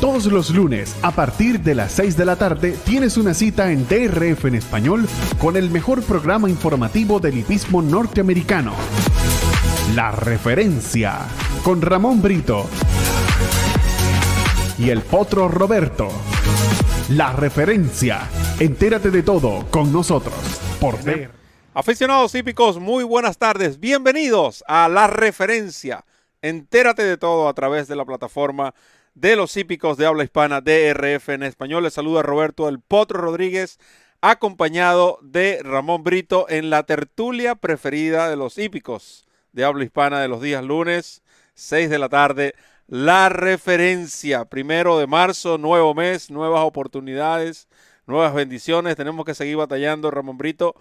Todos los lunes, a partir de las 6 de la tarde, tienes una cita en DRF en español con el mejor programa informativo del hipismo norteamericano. La referencia con Ramón Brito y el potro Roberto. La referencia. Entérate de todo con nosotros por ver. Aficionados hípicos, muy buenas tardes. Bienvenidos a La referencia. Entérate de todo a través de la plataforma de los hípicos de habla hispana DRF en español. Les saluda Roberto El Potro Rodríguez, acompañado de Ramón Brito en la tertulia preferida de los hípicos de habla hispana de los días lunes, 6 de la tarde. La referencia, primero de marzo, nuevo mes, nuevas oportunidades, nuevas bendiciones. Tenemos que seguir batallando, Ramón Brito.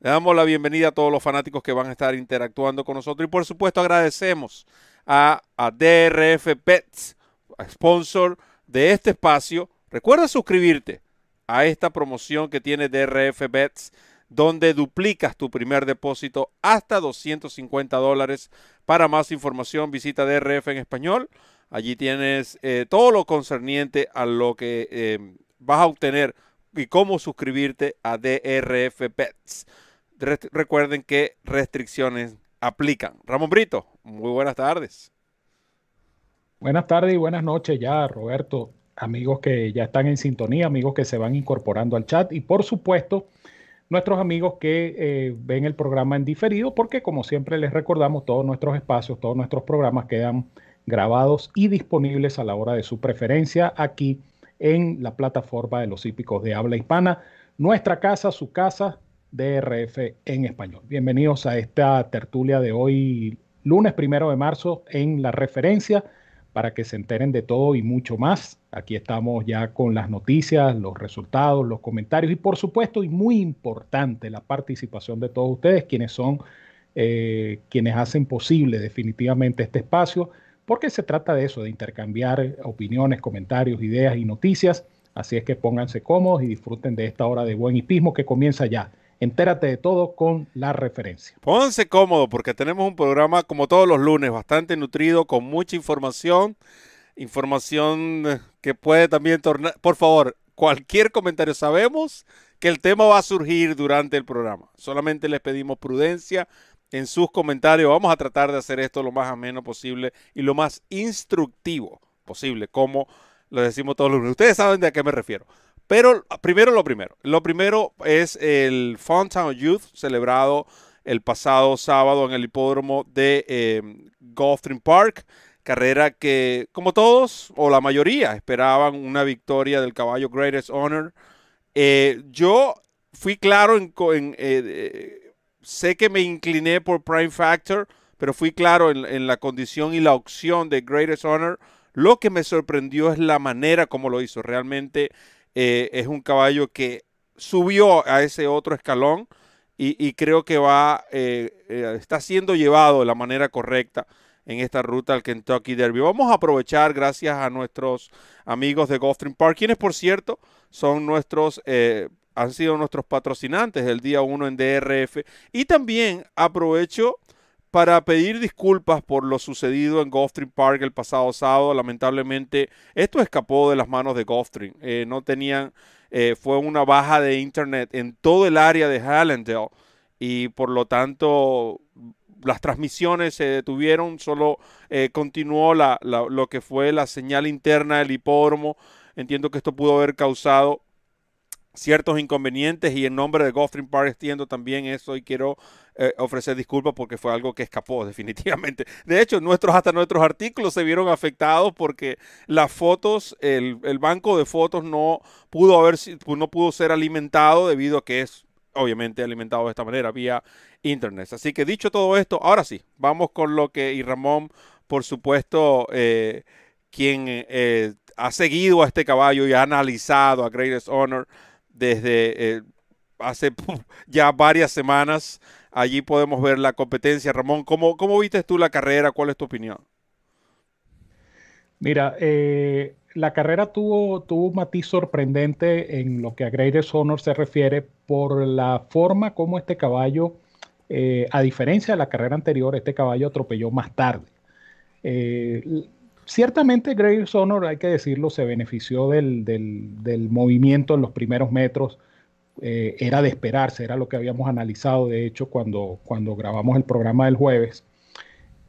Le damos la bienvenida a todos los fanáticos que van a estar interactuando con nosotros y por supuesto agradecemos a, a DRF Pets, sponsor de este espacio. Recuerda suscribirte a esta promoción que tiene DRF Bets, donde duplicas tu primer depósito hasta 250 dólares. Para más información, visita DRF en español. Allí tienes eh, todo lo concerniente a lo que eh, vas a obtener y cómo suscribirte a DRF Bets. recuerden que restricciones aplican. Ramón Brito, muy buenas tardes. Buenas tardes y buenas noches ya, Roberto, amigos que ya están en sintonía, amigos que se van incorporando al chat y por supuesto nuestros amigos que eh, ven el programa en diferido, porque como siempre les recordamos, todos nuestros espacios, todos nuestros programas quedan grabados y disponibles a la hora de su preferencia aquí en la plataforma de los hípicos de habla hispana, nuestra casa, su casa, DRF en español. Bienvenidos a esta tertulia de hoy, lunes primero de marzo, en la referencia para que se enteren de todo y mucho más. Aquí estamos ya con las noticias, los resultados, los comentarios y por supuesto, y muy importante, la participación de todos ustedes, quienes son eh, quienes hacen posible definitivamente este espacio, porque se trata de eso, de intercambiar opiniones, comentarios, ideas y noticias. Así es que pónganse cómodos y disfruten de esta hora de buen hipismo que comienza ya. Entérate de todo con la referencia. Pónganse cómodo porque tenemos un programa como todos los lunes, bastante nutrido, con mucha información. Información que puede también tornar... Por favor, cualquier comentario. Sabemos que el tema va a surgir durante el programa. Solamente les pedimos prudencia en sus comentarios. Vamos a tratar de hacer esto lo más ameno posible y lo más instructivo posible, como lo decimos todos los lunes. Ustedes saben de a qué me refiero. Pero primero lo primero. Lo primero es el Funtown Youth celebrado el pasado sábado en el hipódromo de eh, Gulfstream Park. Carrera que, como todos, o la mayoría, esperaban una victoria del caballo Greatest Honor. Eh, yo fui claro en... en eh, sé que me incliné por Prime Factor, pero fui claro en, en, la condición y la opción de Greatest Honor. Lo que me sorprendió es la manera como lo hizo. Realmente eh, es un caballo que subió a ese otro escalón y, creo que va, eh, eh, está siendo llevado de la manera correcta en esta ruta al Kentucky Derby. Vamos a aprovechar gracias a nuestros amigos de Gulfstream Park, quienes por cierto son nuestros, han sido nuestros patrocinantes del día 1 en DRF. Y también aprovecho para pedir disculpas por lo sucedido en Gulfstream Park el pasado sábado. Lamentablemente, esto escapó de las manos de Gulfstream. Eh, no tenían, eh, fue una baja de internet en todo el área de Hallandale y por lo tanto las transmisiones se detuvieron, solo eh, continuó lo que fue la señal interna del hipódromo. Entiendo que esto pudo haber causado ciertos inconvenientes y en nombre de Gulfstream Park extiendo también eso y quiero eh, ofrecer disculpas porque fue algo que escapó definitivamente. De hecho, nuestros, hasta nuestros artículos se vieron afectados porque las fotos, el, banco de fotos no pudo, haber, no pudo ser alimentado debido a que es obviamente alimentado de esta manera vía internet. Así que dicho todo esto, ahora sí, vamos con lo que y Ramón, por supuesto, eh, quien eh, ha seguido a este caballo y ha analizado a Greatest Honor desde eh, hace ya varias semanas. Allí podemos ver la competencia. Ramón, ¿cómo, cómo viste tú la carrera? ¿Cuál es tu opinión? Mira, eh, la carrera tuvo, tuvo un matiz sorprendente en lo que a Greatest Honor se refiere por la forma como este caballo, eh, a diferencia de la carrera anterior, este caballo atropelló más tarde. Ciertamente Greg Sonor, hay que decirlo, se benefició del, del, movimiento en los primeros metros. Eh, era de esperarse, era lo que habíamos analizado, de hecho, cuando, cuando grabamos el programa del jueves,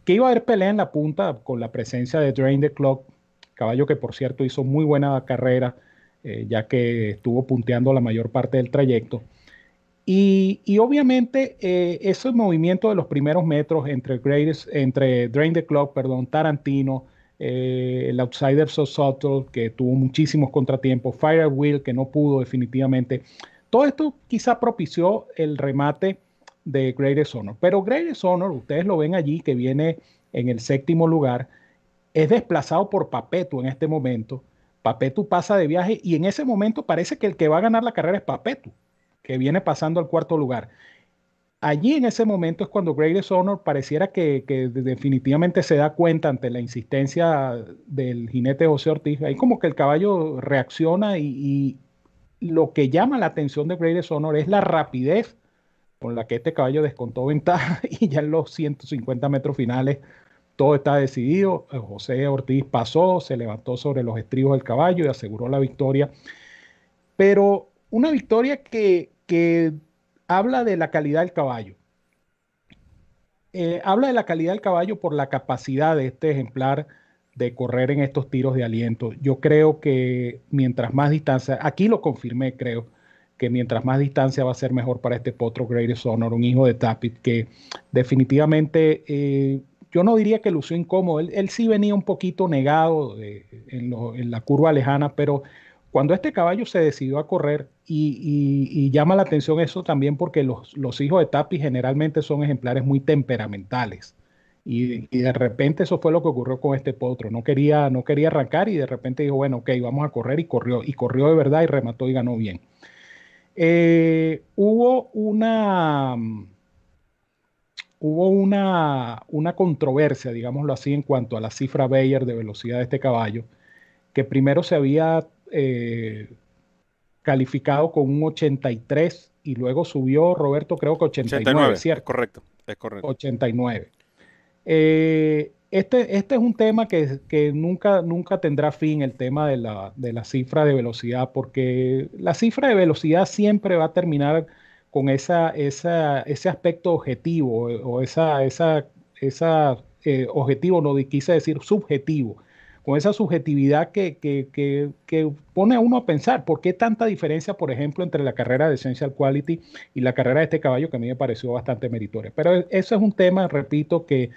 que iba a haber pelea en la punta con la presencia de Drain the Clock, caballo que por cierto hizo muy buena carrera, eh, ya que estuvo punteando la mayor parte del trayecto. Y, obviamente eh, ese movimiento de los primeros metros entre, entre Drain the Clock, perdón, Tarantino, eh, el Outsider So Subtle, que tuvo muchísimos contratiempos, Fire Wheel, que no pudo definitivamente. Todo esto quizá propició el remate de Greatest Honor. Pero Greatest Honor, ustedes lo ven allí, que viene en el séptimo lugar, es desplazado por Papetu en este momento. Papetu pasa de viaje y en ese momento parece que el que va a ganar la carrera es Papetu que viene pasando al cuarto lugar. Allí en ese momento es cuando Greatest Honor pareciera que, definitivamente se da cuenta ante la insistencia del jinete José Ortiz. Ahí como que el caballo reacciona y, lo que llama la atención de Greatest Honor es la rapidez con la que este caballo descontó ventaja y ya en los 150 metros finales todo está decidido. José Ortiz pasó, se levantó sobre los estribos del caballo y aseguró la victoria. Pero una victoria que, que habla de la calidad del caballo. Eh, habla de la calidad del caballo por la capacidad de este ejemplar de correr en estos tiros de aliento. Yo creo que mientras más distancia, aquí lo confirmé, creo, que mientras más distancia va a ser mejor para este potro Greatest Honor, un hijo de Tapit, que definitivamente eh, yo no diría que lució incómodo, él, sí venía un poquito negado en, en, la curva lejana, pero cuando este caballo se decidió a correr, y, llama la atención eso también porque los, hijos de Tapi generalmente son ejemplares muy temperamentales. Y, de repente eso fue lo que ocurrió con este potro. No quería, no quería arrancar y de repente dijo, bueno, ok, vamos a correr y corrió. Y corrió de verdad y remató y ganó bien. Eh, hubo una, hubo una, una controversia, digámoslo así, en cuanto a la cifra Bayer de velocidad de este caballo, que primero se había eh, calificado con un 83 y luego subió Roberto creo que 89, ¿cierto? Es correcto, es correcto. 89. Eh, este, este es un tema que, que, nunca, nunca tendrá fin, el tema de la, de la, cifra de velocidad, porque la cifra de velocidad siempre va a terminar con esa, esa ese aspecto objetivo o esa, esa, esa eh, objetivo, no quise decir subjetivo, con esa subjetividad que, que, pone a uno a pensar, ¿por qué tanta diferencia, por ejemplo, entre la carrera de Essential Quality y la carrera de este caballo que a mí me pareció bastante meritoria? Pero eso es un tema, repito, que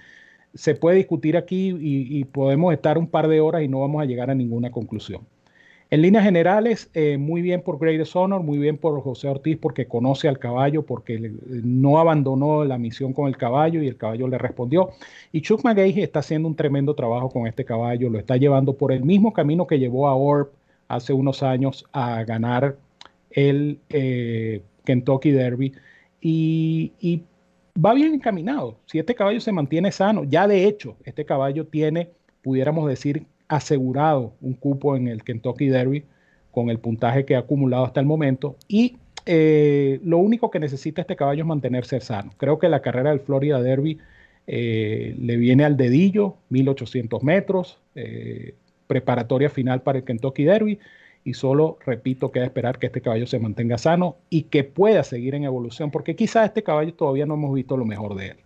se puede discutir aquí y podemos estar un par de horas y no vamos a llegar a ninguna conclusión. En líneas generales, eh, muy bien por Greatest Honor, muy bien por José Ortiz porque conoce al caballo, porque no abandonó la misión con el caballo y el caballo le respondió. Y Chuck McGahey está haciendo un tremendo trabajo con este caballo, lo está llevando por el mismo camino que llevó a Orb hace unos años a ganar el eh, Kentucky Derby. Y, y va bien encaminado. Si este caballo se mantiene sano, ya de hecho, este caballo tiene, pudiéramos decir, asegurado un cupo en el Kentucky Derby con el puntaje que ha acumulado hasta el momento y eh, lo único que necesita este caballo es mantenerse sano. Creo que la carrera del Florida Derby eh, le viene al dedillo, 1800 metros, eh, preparatoria final para el Kentucky Derby y solo, repito, queda esperar que este caballo se mantenga sano y que pueda seguir en evolución, porque quizás este caballo todavía no hemos visto lo mejor de él.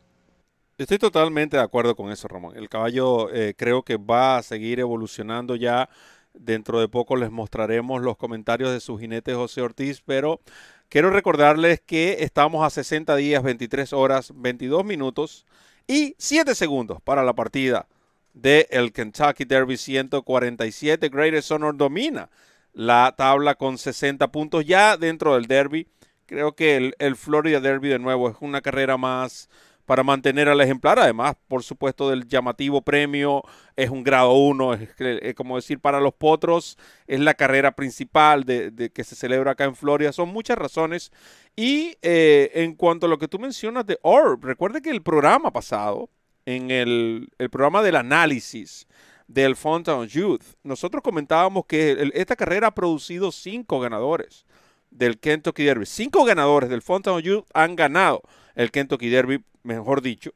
Estoy totalmente de acuerdo con eso, Ramón. El caballo eh, creo que va a seguir evolucionando ya. Dentro de poco les mostraremos los comentarios de su jinete José Ortiz, pero quiero recordarles que estamos a 60 días, 23 horas, 22 minutos y 7 segundos para la partida del el Kentucky Derby 147. Greatest Honor domina la tabla con 60 puntos ya dentro del Derby. Creo que el, el Florida Derby de nuevo es una carrera más para mantener al ejemplar. Además, por supuesto, del llamativo premio, es un grado 1, es, como decir, para los potros, es la carrera principal de, que se celebra acá en Florida. Son muchas razones. Y eh, en cuanto a lo que tú mencionas de Orb, recuerde que el programa pasado, en el, programa del análisis del Fountain Youth, nosotros comentábamos que esta carrera ha producido cinco ganadores del Kentucky Derby. Cinco ganadores del Fountain Youth han ganado el Kentucky Derby, mejor dicho,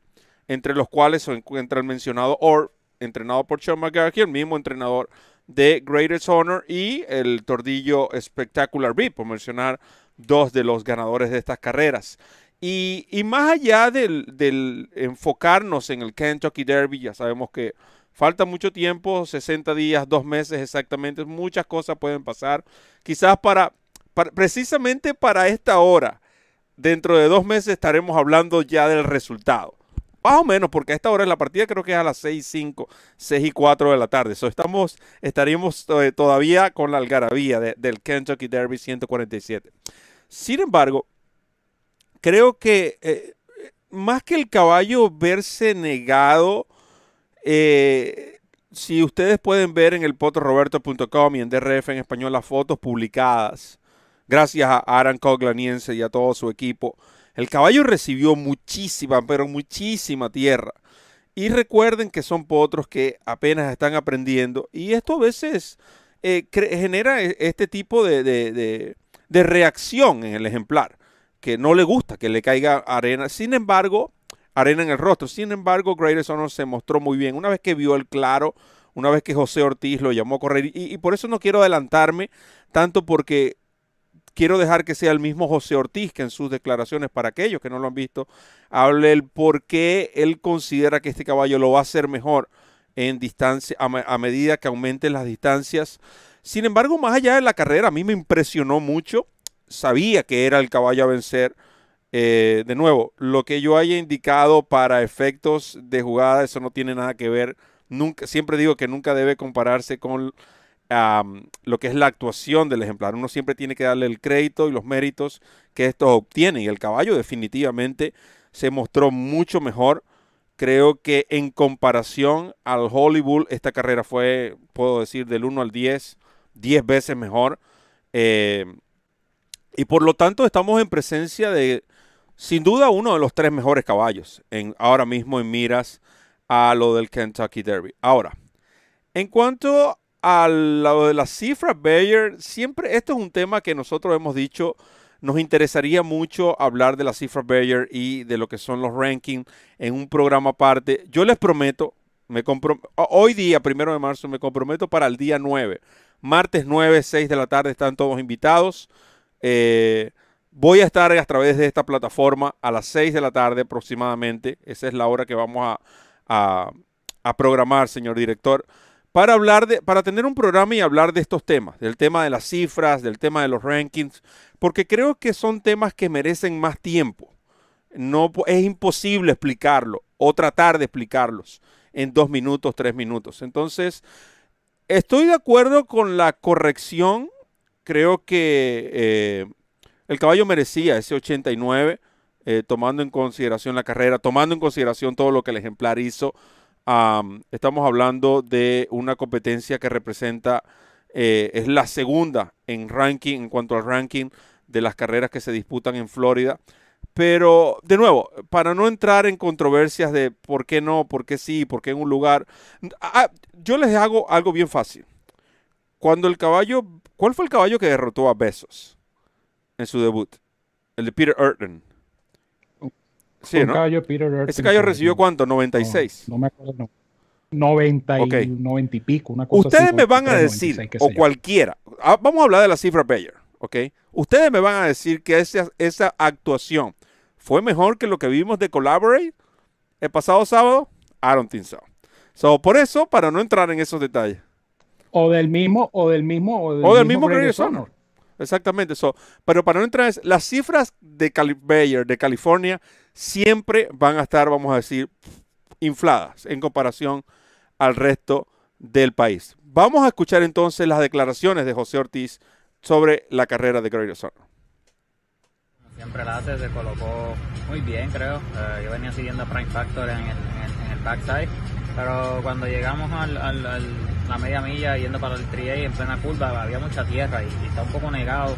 entre los cuales se encuentra el mencionado Orr, entrenado por Sean McGarkey, el mismo entrenador de Greatest Honor y el Tordillo Spectacular Beat, por mencionar dos de los ganadores de estas carreras. Y, más allá del, enfocarnos en el Kentucky Derby, ya sabemos que falta mucho tiempo, 60 días, dos meses exactamente, muchas cosas pueden pasar. Quizás para, precisamente para esta hora, dentro de dos meses estaremos hablando ya del resultado. Más o menos, porque a esta hora en la partida creo que es a las 6 y 5, 6 y 4 de la tarde. So, estamos, estaríamos eh, todavía con la algarabía del Kentucky Derby 147. Sin embargo, creo que eh, más que el caballo verse negado, eh, si ustedes pueden ver en el potroroberto.com y en DRF en español las fotos publicadas, gracias a Aaron Coglaniense y a todo su equipo, el caballo recibió muchísima, pero muchísima tierra. Y recuerden que son potros que apenas están aprendiendo y esto a veces eh, genera e, este tipo de reacción en el ejemplar que no le gusta que le caiga arena. Sin embargo, arena en el rostro. Sin embargo, Greatest Honor se mostró muy bien. Una vez que vio el claro, una vez que José Ortiz lo llamó a correr. Y, por eso no quiero adelantarme tanto porque quiero dejar que sea el mismo José Ortiz que en sus declaraciones, para aquellos que no lo han visto, hable el por qué él considera que este caballo lo va a hacer mejor en distancia, a medida que aumenten las distancias. Sin embargo, más allá de la carrera, a mí me impresionó mucho sabía que era el caballo a vencer. Eh, de nuevo, lo que yo haya indicado para efectos de jugada, eso no tiene nada que ver. Nunca, siempre digo que nunca debe compararse con lo que es la actuación del ejemplar. Uno siempre tiene que darle el crédito y los méritos que estos obtienen. Y el caballo definitivamente se mostró mucho mejor. Creo que en comparación al Hollywood, esta carrera fue, puedo decir, del 1 al 10, 10 veces mejor. Eh, y por lo tanto estamos en presencia de, sin duda, uno de los tres mejores caballos en, ahora mismo en miras a lo del Kentucky Derby. Ahora, en cuanto a lo de la cifra Bayer, siempre esto es un tema que nosotros hemos dicho, nos interesaría mucho hablar de la cifra Bayer y de lo que son los rankings en un programa aparte. Yo les prometo, me hoy día, primero de marzo, me comprometo para el día 9. Martes 9, 6 de la tarde están todos invitados. Eh, voy a estar a través de esta plataforma a las 6 de la tarde aproximadamente. Esa es la hora que vamos a, programar, señor director, para hablar de, para tener un programa y hablar de estos temas, del tema de las cifras, del tema de los rankings, porque creo que son temas que merecen más tiempo. No es imposible explicarlo o tratar de explicarlos en dos minutos, tres minutos. Entonces, estoy de acuerdo con la corrección creo que eh, el caballo merecía ese 89, eh, tomando en consideración la carrera, tomando en consideración todo lo que el ejemplar hizo. Estamos hablando de una competencia que representa, eh, es la segunda en ranking, en cuanto al ranking de las carreras que se disputan en Florida. Pero, de nuevo, para no entrar en controversias de por qué no, por qué sí, por qué en un lugar, ah, yo les hago algo bien fácil. Cuando el caballo ¿Cuál fue el caballo que derrotó a Besos en su debut? El de Peter Erton. Sí, ¿no? Caballo Peter ¿Ese caballo recibió cuánto? 96. No, me acuerdo. No. 90 y, 90 y pico, una cosa Ustedes me van a decir, o cualquiera, ah, vamos a hablar de la cifra Bayer, ¿ok? Ustedes me van a decir que esa, esa actuación fue mejor que lo que vimos de Collaborate el pasado sábado. I don't think so. So, por eso, para no entrar en esos detalles. O del mismo, o del mismo, o del, mismo, Honor. Exactamente. eso. pero para no entrar, en las cifras de Cali Bayer, de California, siempre van a estar, vamos a decir, infladas en comparación al resto del país. Vamos a escuchar entonces las declaraciones de José Ortiz sobre la carrera de Great Honor. Siempre la hace, se colocó muy bien, creo. Eh, yo venía siguiendo a Prime Factor en el, en, backside, pero cuando llegamos al la media milla yendo para el trié en plena curva había mucha tierra y, está un poco negado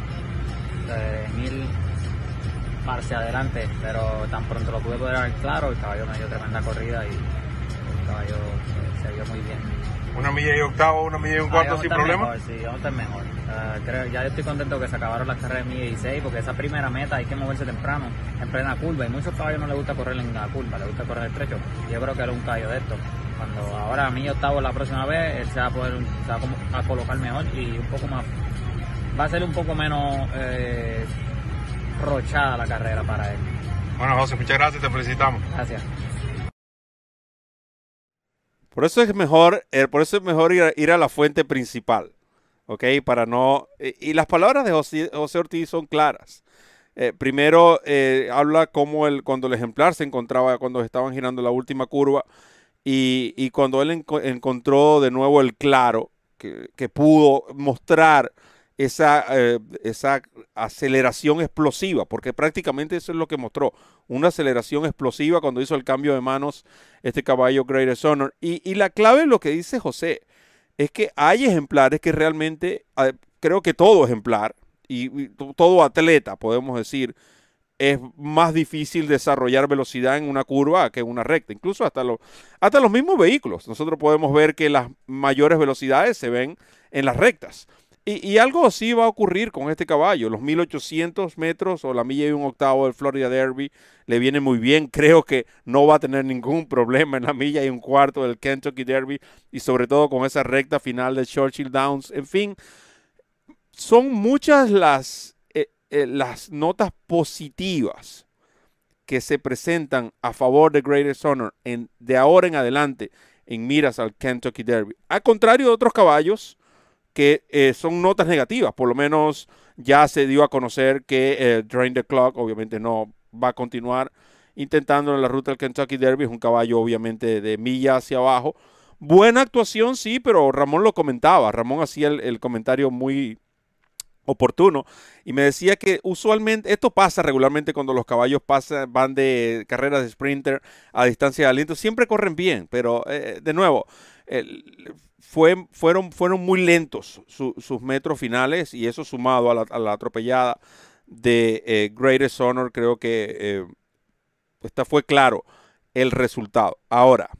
eh, mil hacia adelante, pero tan pronto lo pude ver claro, el caballo me dio tremenda corrida y el caballo eh, se vio muy bien. ¿Una milla y octavo, una milla y un cuarto sin problema? Mejor, sí, vamos a estar mejor. Uh, creo, ya estoy contento que se acabaron las carreras de milla y seis, porque esa primera meta hay que moverse temprano, en plena curva, y muchos caballos no les gusta correr en la curva, les gusta correr estrecho. Yo creo que era un caballo de esto cuando ahora a mí octavo la próxima vez, él se va a poder se va a, colocar mejor y un poco más, va a ser un poco menos eh, rochada la carrera para él. Bueno, José, muchas gracias, te felicitamos. Gracias. Por eso es mejor, eh, por eso es mejor ir a, la fuente principal, ¿ok? Para no... Y, las palabras de José, Ortiz son claras. Eh, primero eh, habla como el, cuando el ejemplar se encontraba, cuando estaban girando la última curva y, cuando él encontró de nuevo el claro, que, que pudo mostrar esa, eh, esa aceleración explosiva, porque prácticamente eso es lo que mostró, una aceleración explosiva cuando hizo el cambio de manos este caballo Greatest Honor. Y, y la clave de lo que dice José es que hay ejemplares que realmente, creo que todo ejemplar y, todo atleta, podemos decir, es más difícil desarrollar velocidad en una curva que en una recta, incluso hasta, los hasta los mismos vehículos. Nosotros podemos ver que las mayores velocidades se ven en las rectas. Y, algo así va a ocurrir con este caballo. Los 1800 metros o la milla y un octavo del Florida Derby le viene muy bien. Creo que no va a tener ningún problema en la milla y un cuarto del Kentucky Derby y sobre todo con esa recta final de Churchill Downs. En fin, son muchas las, eh, eh, las notas positivas que se presentan a favor de Greatest Honor en, de ahora en adelante en miras al Kentucky Derby. Al contrario de otros caballos que eh, son notas negativas. Por lo menos ya se dio a conocer que eh, Drain the Clock obviamente no va a continuar intentando en la ruta del Kentucky Derby. Es un caballo obviamente de milla hacia abajo. Buena actuación, sí, pero Ramón lo comentaba. Ramón hacía el, comentario muy oportuno y me decía que usualmente esto pasa regularmente cuando los caballos pasan, van de carreras de sprinter a distancia de aliento, siempre corren bien, pero eh, de nuevo, el, fueron, fueron muy lentos sus metros finales y eso sumado a la, atropellada de eh, Greatest Honor, creo que eh, esta fue claro el resultado. Ahora,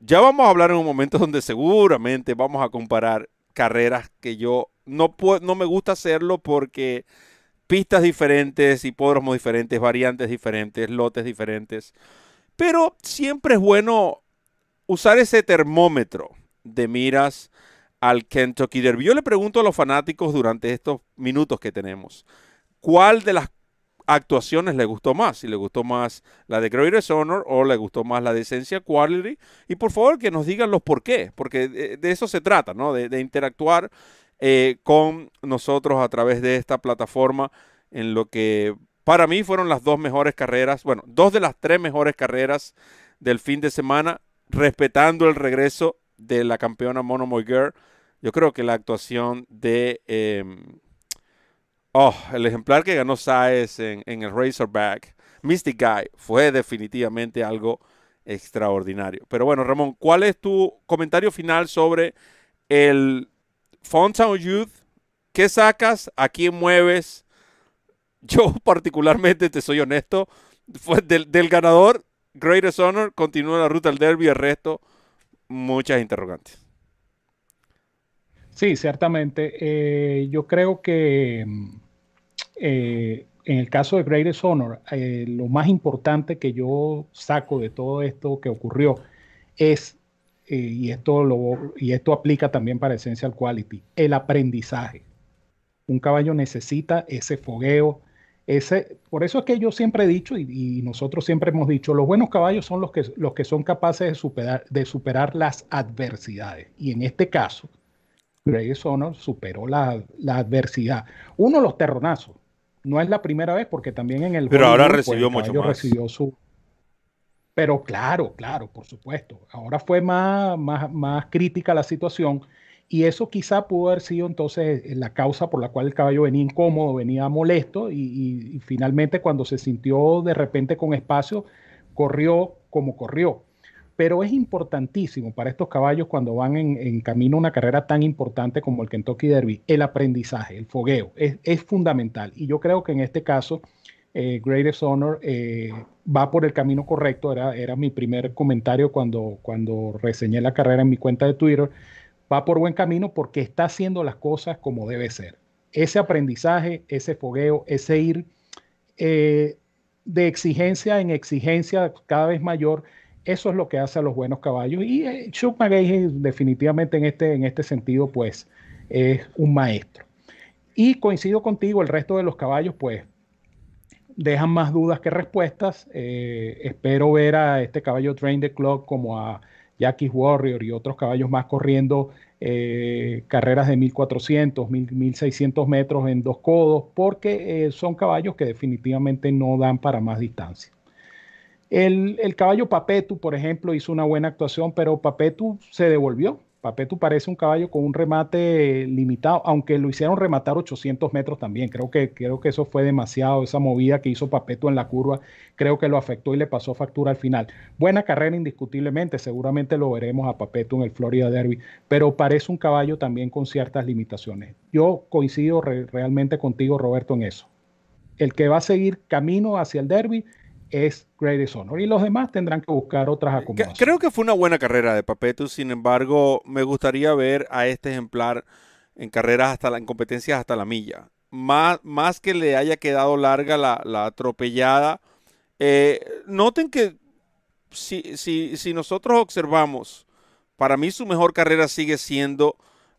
ya vamos a hablar en un momento donde seguramente vamos a comparar carreras que yo no, puedo, no me gusta hacerlo porque pistas diferentes, hipódromos diferentes, variantes diferentes, lotes diferentes. Pero siempre es bueno usar ese termómetro de miras al Kentucky Derby. Yo le pregunto a los fanáticos durante estos minutos que tenemos, ¿cuál de las actuaciones le gustó más? Si le gustó más la de Greatest Honor o le gustó más la de Esencia Quality. Y por favor que nos digan los por qué, porque de, eso se trata, ¿no? De, interactuar eh, con nosotros a través de esta plataforma en lo que para mí fueron las dos mejores carreras, bueno, dos de las tres mejores carreras del fin de semana, respetando el regreso de la campeona Mono Girl. Yo creo que la actuación de em, oh, el ejemplar que ganó Saez en, en, el Razorback, Mystic Guy, fue definitivamente algo extraordinario. Pero bueno, Ramón, ¿cuál es tu comentario final sobre el Fountain Youth? ¿Qué sacas? ¿A quién mueves? Yo particularmente, te soy honesto, fue del, del ganador, Greatest Honor, continúa la ruta del derby, el resto muchas interrogantes. Sí, ciertamente. Eh, yo creo que eh, en el caso de Greatest Honor, eh, lo más importante que yo saco de todo esto que ocurrió es, y, esto lo, y esto aplica también para Essential Quality, el aprendizaje. Un caballo necesita ese fogueo, ese, por eso es que yo siempre he dicho, y, nosotros siempre hemos dicho, los buenos caballos son los que, los que son capaces de superar, de superar las adversidades. Y en este caso, Grey Honor superó la, adversidad. Uno, los terronazos. No es la primera vez, porque también en el. Pero ahora pues, recibió mucho más. Recibió su, pero claro, claro, por supuesto. Ahora fue más, más, más crítica la situación y eso quizá pudo haber sido entonces eh, la causa por la cual el caballo venía incómodo, venía molesto y, finalmente cuando se sintió de repente con espacio, corrió como corrió. Pero es importantísimo para estos caballos cuando van en, camino a una carrera tan importante como el Kentucky Derby, el aprendizaje, el fogueo, es, fundamental. Y yo creo que en este caso, eh, Greatest Honor eh, va por el camino correcto. Era, era mi primer comentario cuando, cuando reseñé la carrera en mi cuenta de Twitter va por buen camino porque está haciendo las cosas como debe ser. Ese aprendizaje, ese fogueo, ese ir eh, de exigencia en exigencia cada vez mayor Eso es lo que hace a los buenos caballos. Y eh, Chuck McGahey definitivamente en este, en este sentido, pues es un maestro. Y coincido contigo, el resto de los caballos, pues dejan más dudas que respuestas. Eh, espero ver a este caballo Train the Clock como a Jackie Warrior y otros caballos más corriendo eh, carreras de 1400, 1600 metros en dos codos, porque son caballos que definitivamente no dan para más distancia. El, caballo Papetu, por ejemplo, hizo una buena actuación, pero Papetu se devolvió. Papetu parece un caballo con un remate limitado, aunque lo hicieron rematar 800 metros también. Creo que, creo que eso fue demasiado, esa movida que hizo Papetu en la curva, creo que lo afectó y le pasó factura al final. Buena carrera indiscutiblemente, seguramente lo veremos a Papetu en el Florida Derby, pero parece un caballo también con ciertas limitaciones. Yo coincido realmente contigo, Roberto, en eso. El que va a seguir camino hacia el Derby es Greatest Honor. Y los demás tendrán que buscar otras acomodaciones. Creo que fue una buena carrera de Papetu, sin embargo, me gustaría ver a este ejemplar en carreras hasta la, en competencias hasta la milla. Más, más que le haya quedado larga la, atropellada. Eh, noten que si, si, si, nosotros observamos, para mí su mejor carrera sigue siendo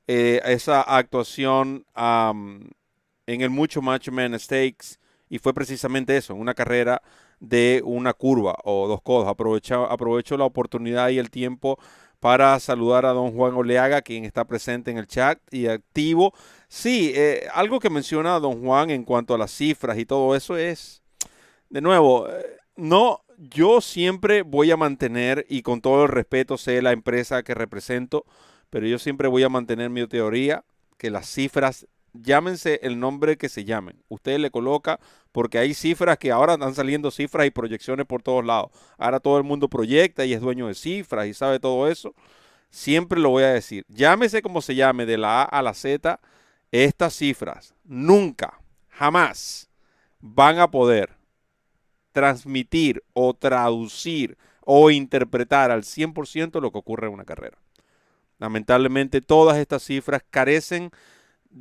eh, esa actuación en el Mucho Match Man Stakes. Y fue precisamente eso, una carrera de una curva o dos codos. Aprovecho, aprovecho la oportunidad y el tiempo para saludar a don Juan Oleaga, quien está presente en el chat y activo. Sí, eh, algo que menciona don Juan en cuanto a las cifras y todo eso es, de nuevo, eh, no, yo siempre voy a mantener, y con todo el respeto sé la empresa que represento, pero yo siempre voy a mantener mi teoría, que las cifras llámense el nombre que se llamen. Usted le coloca, porque hay cifras que ahora están saliendo cifras y proyecciones por todos lados. Ahora todo el mundo proyecta y es dueño de cifras y sabe todo eso. Siempre lo voy a decir. Llámese como se llame, de la A a la Z, estas cifras nunca, jamás van a poder transmitir o traducir o interpretar al 100% lo que ocurre en una carrera. Lamentablemente todas estas cifras carecen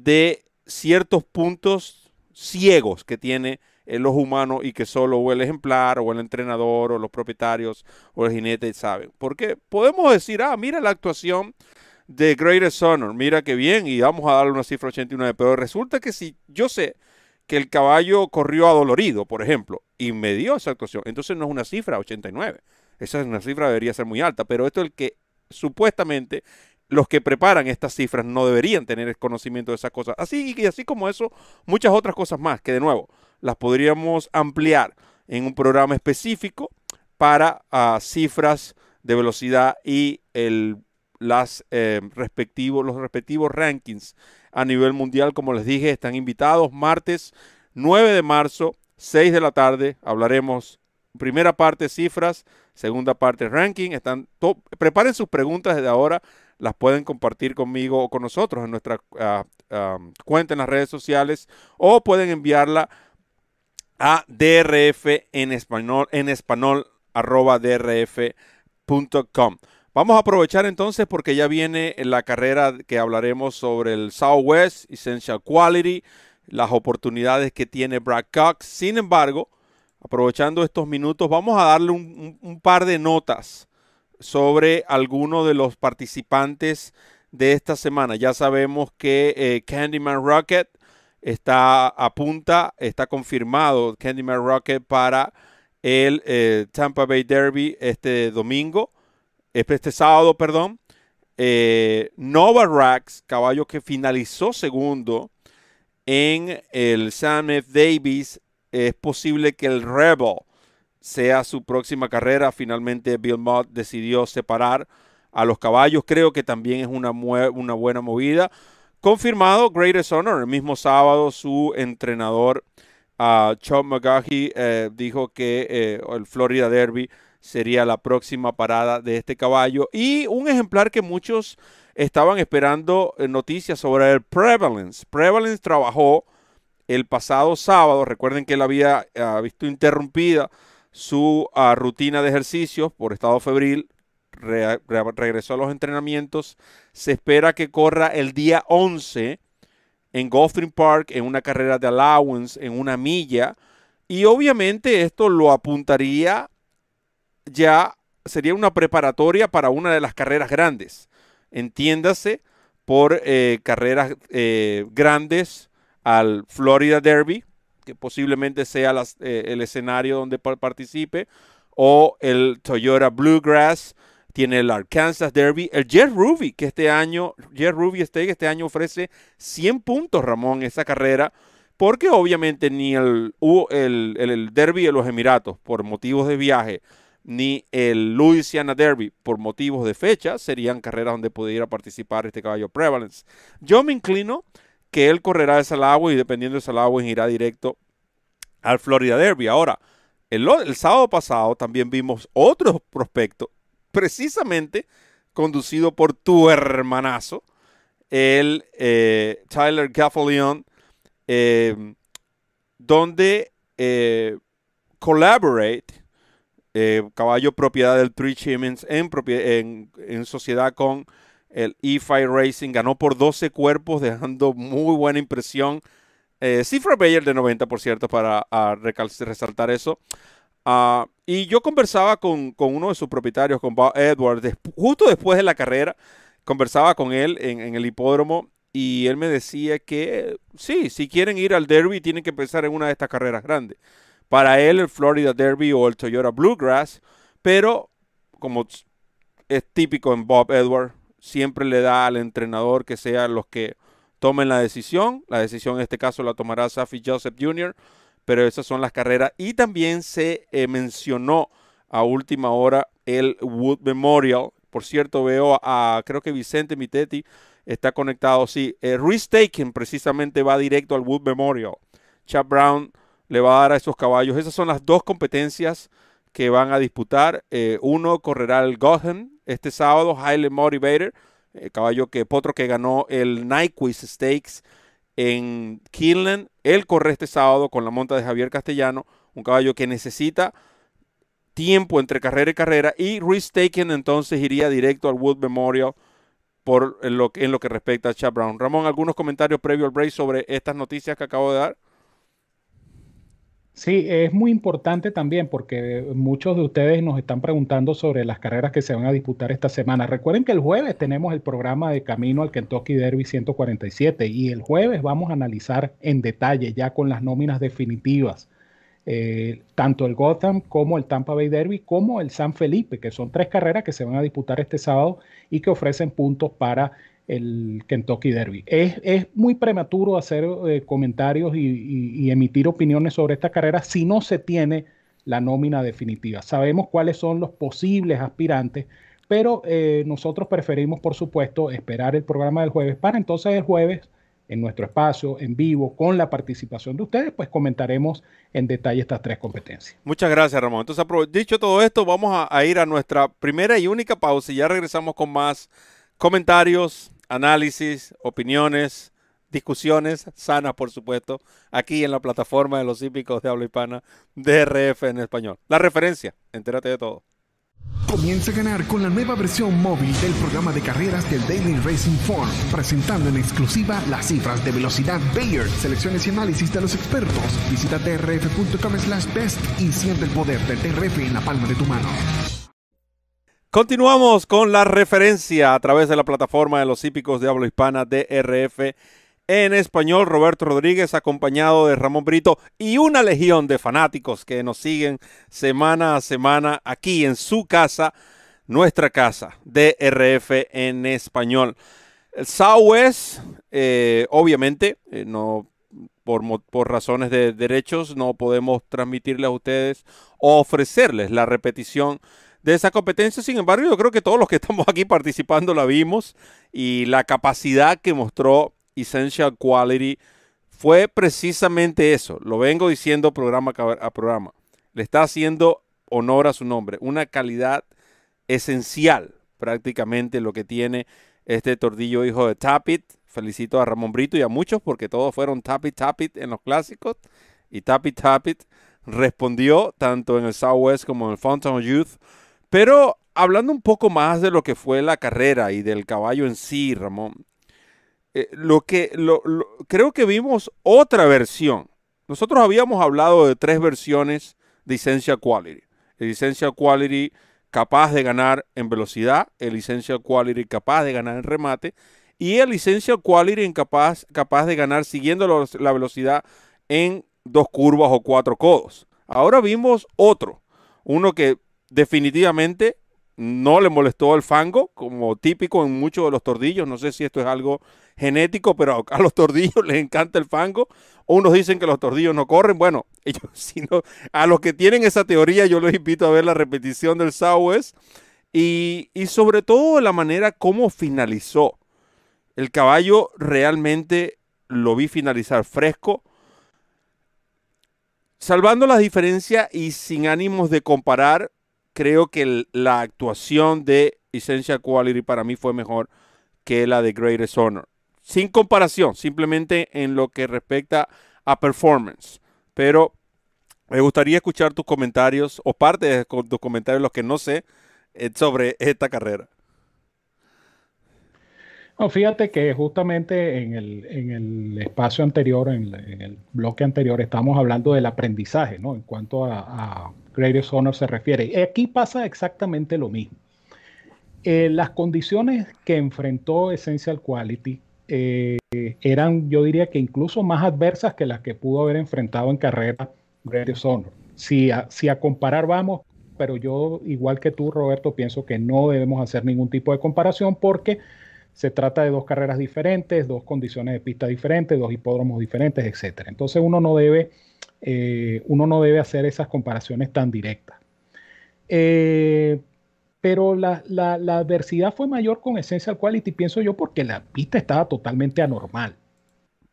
de ciertos puntos ciegos que tiene los humanos y que solo o el ejemplar o el entrenador o los propietarios o el jinete saben. Porque podemos decir, ah, mira la actuación de Greatest Honor, mira qué bien y vamos a darle una cifra 89, pero resulta que si yo sé que el caballo corrió adolorido, por ejemplo, y me dio esa actuación, entonces no es una cifra 89, esa es una cifra debería ser muy alta, pero esto es el que supuestamente los que preparan estas cifras no deberían tener conocimiento de esas cosas. Así y así como eso, muchas otras cosas más que de nuevo las podríamos ampliar en un programa específico para ah, cifras de velocidad y el, las, eh, los respectivos rankings a nivel mundial. Como les dije, están invitados martes 9 de marzo, 6 de la tarde. Hablaremos primera parte cifras, segunda parte ranking. Están preparen sus preguntas desde ahora las pueden compartir conmigo o con nosotros en nuestra ah, cuenta en las redes sociales o pueden enviarla a drf en español, en español arroba drf.com. Vamos a aprovechar entonces porque ya viene la carrera que hablaremos sobre el Southwest Essential Quality, las oportunidades que tiene Brad Cox. Sin embargo, aprovechando estos minutos, vamos a darle un par de notas sobre alguno de los participantes de esta semana. Ya sabemos que eh, Candyman Rocket está a punta, está confirmado Candyman Rocket para el eh, Tampa Bay Derby este domingo, este sábado, perdón. Eh, Nova Rax, caballo que finalizó segundo en el Sam F. Davis, es posible que el Rebel sea su próxima carrera. Finalmente Bill Mott decidió separar a los caballos. Creo que también es una, una buena movida. Confirmado Greatest Honor. El mismo sábado su entrenador uh, Chuck McGahey eh, dijo que eh, el Florida Derby sería la próxima parada de este caballo. Y un ejemplar que muchos estaban esperando eh, noticias sobre el Prevalence. Prevalence trabajó el pasado sábado. Recuerden que él había ah, visto interrumpida su ah, rutina de ejercicios por estado febril, regresó a los entrenamientos. Se espera que corra el día 11 en Gulfstream Park en una carrera de allowance en una milla. Y obviamente esto lo apuntaría ya sería una preparatoria para una de las carreras grandes. Entiéndase por eh, carreras eh, grandes al Florida Derby, que posiblemente sea eh, el escenario donde participe, o el Toyota Bluegrass, tiene el Arkansas Derby, el Jet Ruby, que este año, Jet Ruby este año ofrece 100 puntos, Ramón, esa carrera, porque obviamente ni el, el, el Derby de los Emiratos, por motivos de viaje, ni el Louisiana Derby por motivos de fecha serían carreras donde pudiera participar este caballo Prevalence. Yo me inclino que él correrá de Salagua y dependiendo de Salagua irá directo al Florida Derby. Ahora, el, sábado pasado también vimos otro prospecto, precisamente conducido por tu hermanazo, el eh, Tyler Gaffalion, eh, donde eh, Collaborate eh, caballo propiedad del Three Chimens en, en, sociedad con el E-Fi Racing. Ganó por 12 cuerpos, dejando muy buena impresión. Eh, cifra Bayer de 90, por cierto, para resaltar eso. Ah, y yo conversaba con, uno de sus propietarios, con Bob Edwards, justo después de la carrera. Conversaba con él en, en, el hipódromo y él me decía que sí, si quieren ir al derby, tienen que pensar en una de estas carreras grandes para él el Florida Derby o el Toyota Bluegrass, pero como es típico en Bob Edward, siempre le da al entrenador que sean los que tomen la decisión. La decisión en este caso la tomará Safi Joseph Jr., pero esas son las carreras. Y también se eh, mencionó a última hora el Wood Memorial. Por cierto, veo a, creo que Vicente Mitetti está conectado. Sí, eh, Ruiz Taken precisamente va directo al Wood Memorial. Chad Brown le va a dar a esos caballos. Esas son las dos competencias que van a disputar. Eh, uno correrá el Gotham este sábado, Highly Motivator, el caballo que Potro que ganó el Nyquist Stakes en Kinland. Él corre este sábado con la monta de Javier Castellano, un caballo que necesita tiempo entre carrera y carrera. Y Ruiz Taken entonces iría directo al Wood Memorial por lo, en lo que respecta a Chad Brown. Ramón, ¿algunos comentarios previo al break sobre estas noticias que acabo de dar? Sí, es muy importante también porque muchos de ustedes nos están preguntando sobre las carreras que se van a disputar esta semana. Recuerden que el jueves tenemos el programa de Camino al Kentucky Derby 147 y el jueves vamos a analizar en detalle ya con las nóminas definitivas eh, tanto el Gotham como el Tampa Bay Derby como el San Felipe, que son tres carreras que se van a disputar este sábado y que ofrecen puntos para el Kentucky Derby. Es, muy prematuro hacer eh, comentarios y, emitir opiniones sobre esta carrera si no se tiene la nómina definitiva. Sabemos cuáles son los posibles aspirantes, pero eh, nosotros preferimos, por supuesto, esperar el programa del jueves para entonces el jueves en nuestro espacio, en vivo, con la participación de ustedes, pues comentaremos en detalle estas tres competencias. Muchas gracias, Ramón. Entonces, dicho todo esto, vamos a ir a nuestra primera y única pausa y ya regresamos con más comentarios, análisis, opiniones, discusiones sanas, por supuesto, aquí en la plataforma de los hípicos de habla hispana, DRF en español. La referencia, entérate de todo. Comienza a ganar con la nueva versión móvil del programa de carreras del Daily Racing Form, presentando en exclusiva las cifras de velocidad Bayer, selecciones y análisis de los expertos. Visita drf.com slash best y siente el poder del DRF en la palma de tu mano. Continuamos con la referencia a través de la plataforma de los hípicos de habla hispana DRF en español. Roberto Rodríguez acompañado de Ramón Brito y una legión de fanáticos que nos siguen semana a semana aquí en su casa, nuestra casa, DRF en español. El Southwest, eh, obviamente, eh, no por, por, razones de derechos no podemos transmitirles a ustedes o ofrecerles la repetición de esa competencia. Sin embargo, yo creo que todos los que estamos aquí participando la vimos y la capacidad que mostró Essential Quality fue precisamente eso. Lo vengo diciendo programa a programa. Le está haciendo honor a su nombre. Una calidad esencial prácticamente lo que tiene este tordillo hijo de Tapit. Felicito a Ramón Brito y a muchos porque todos fueron Tapit Tapit en los clásicos. Y Tapit Tapit respondió tanto en el Southwest como en el Fountain Youth pero hablando un poco más de lo que fue la carrera y del caballo en sí, Ramón, eh, lo que creo que vimos otra versión. Nosotros habíamos hablado de tres versiones de Essential Quality. El Essential Quality capaz de ganar en velocidad, el Essential Quality capaz de ganar en remate y el Essential Quality incapaz, capaz de ganar siguiendo la velocidad en dos curvas o cuatro codos. Ahora vimos otro, uno que definitivamente no le molestó el fango, como típico en muchos de los tordillos. No sé si esto es algo genético, pero a los tordillos les encanta el fango. Unos dicen que los tordillos no corren. Bueno, ellos, sino, a los que tienen esa teoría, yo les invito a ver la repetición del Southwest. Y, y sobre todo la manera como finalizó. El caballo realmente lo vi finalizar fresco. Salvando las diferencias y sin ánimos de comparar, creo que la actuación de Essential Quality para mí fue mejor que la de Greatest Honor. Sin comparación, simplemente en lo que respecta a performance. Pero me gustaría escuchar tus comentarios o parte de tus comentarios, los que no sé, eh, sobre esta carrera. No, fíjate que justamente en el, espacio anterior, en, el bloque anterior, estamos hablando del aprendizaje, ¿no? En cuanto a, a Greatest Honor se refiere. Aquí pasa exactamente lo mismo. Eh, las condiciones que enfrentó Essential Quality eh, eran, yo diría que incluso más adversas que las que pudo haber enfrentado en carrera Greatest Honor. Si si a comparar vamos, pero yo, igual que tú, Roberto, pienso que no debemos hacer ningún tipo de comparación porque se trata de dos carreras diferentes, dos condiciones de pista diferentes, dos hipódromos diferentes, etc. Entonces uno no debe, eh, uno no debe hacer esas comparaciones tan directas. Eh, pero la, adversidad fue mayor con Essential Quality, pienso yo, porque la pista estaba totalmente anormal.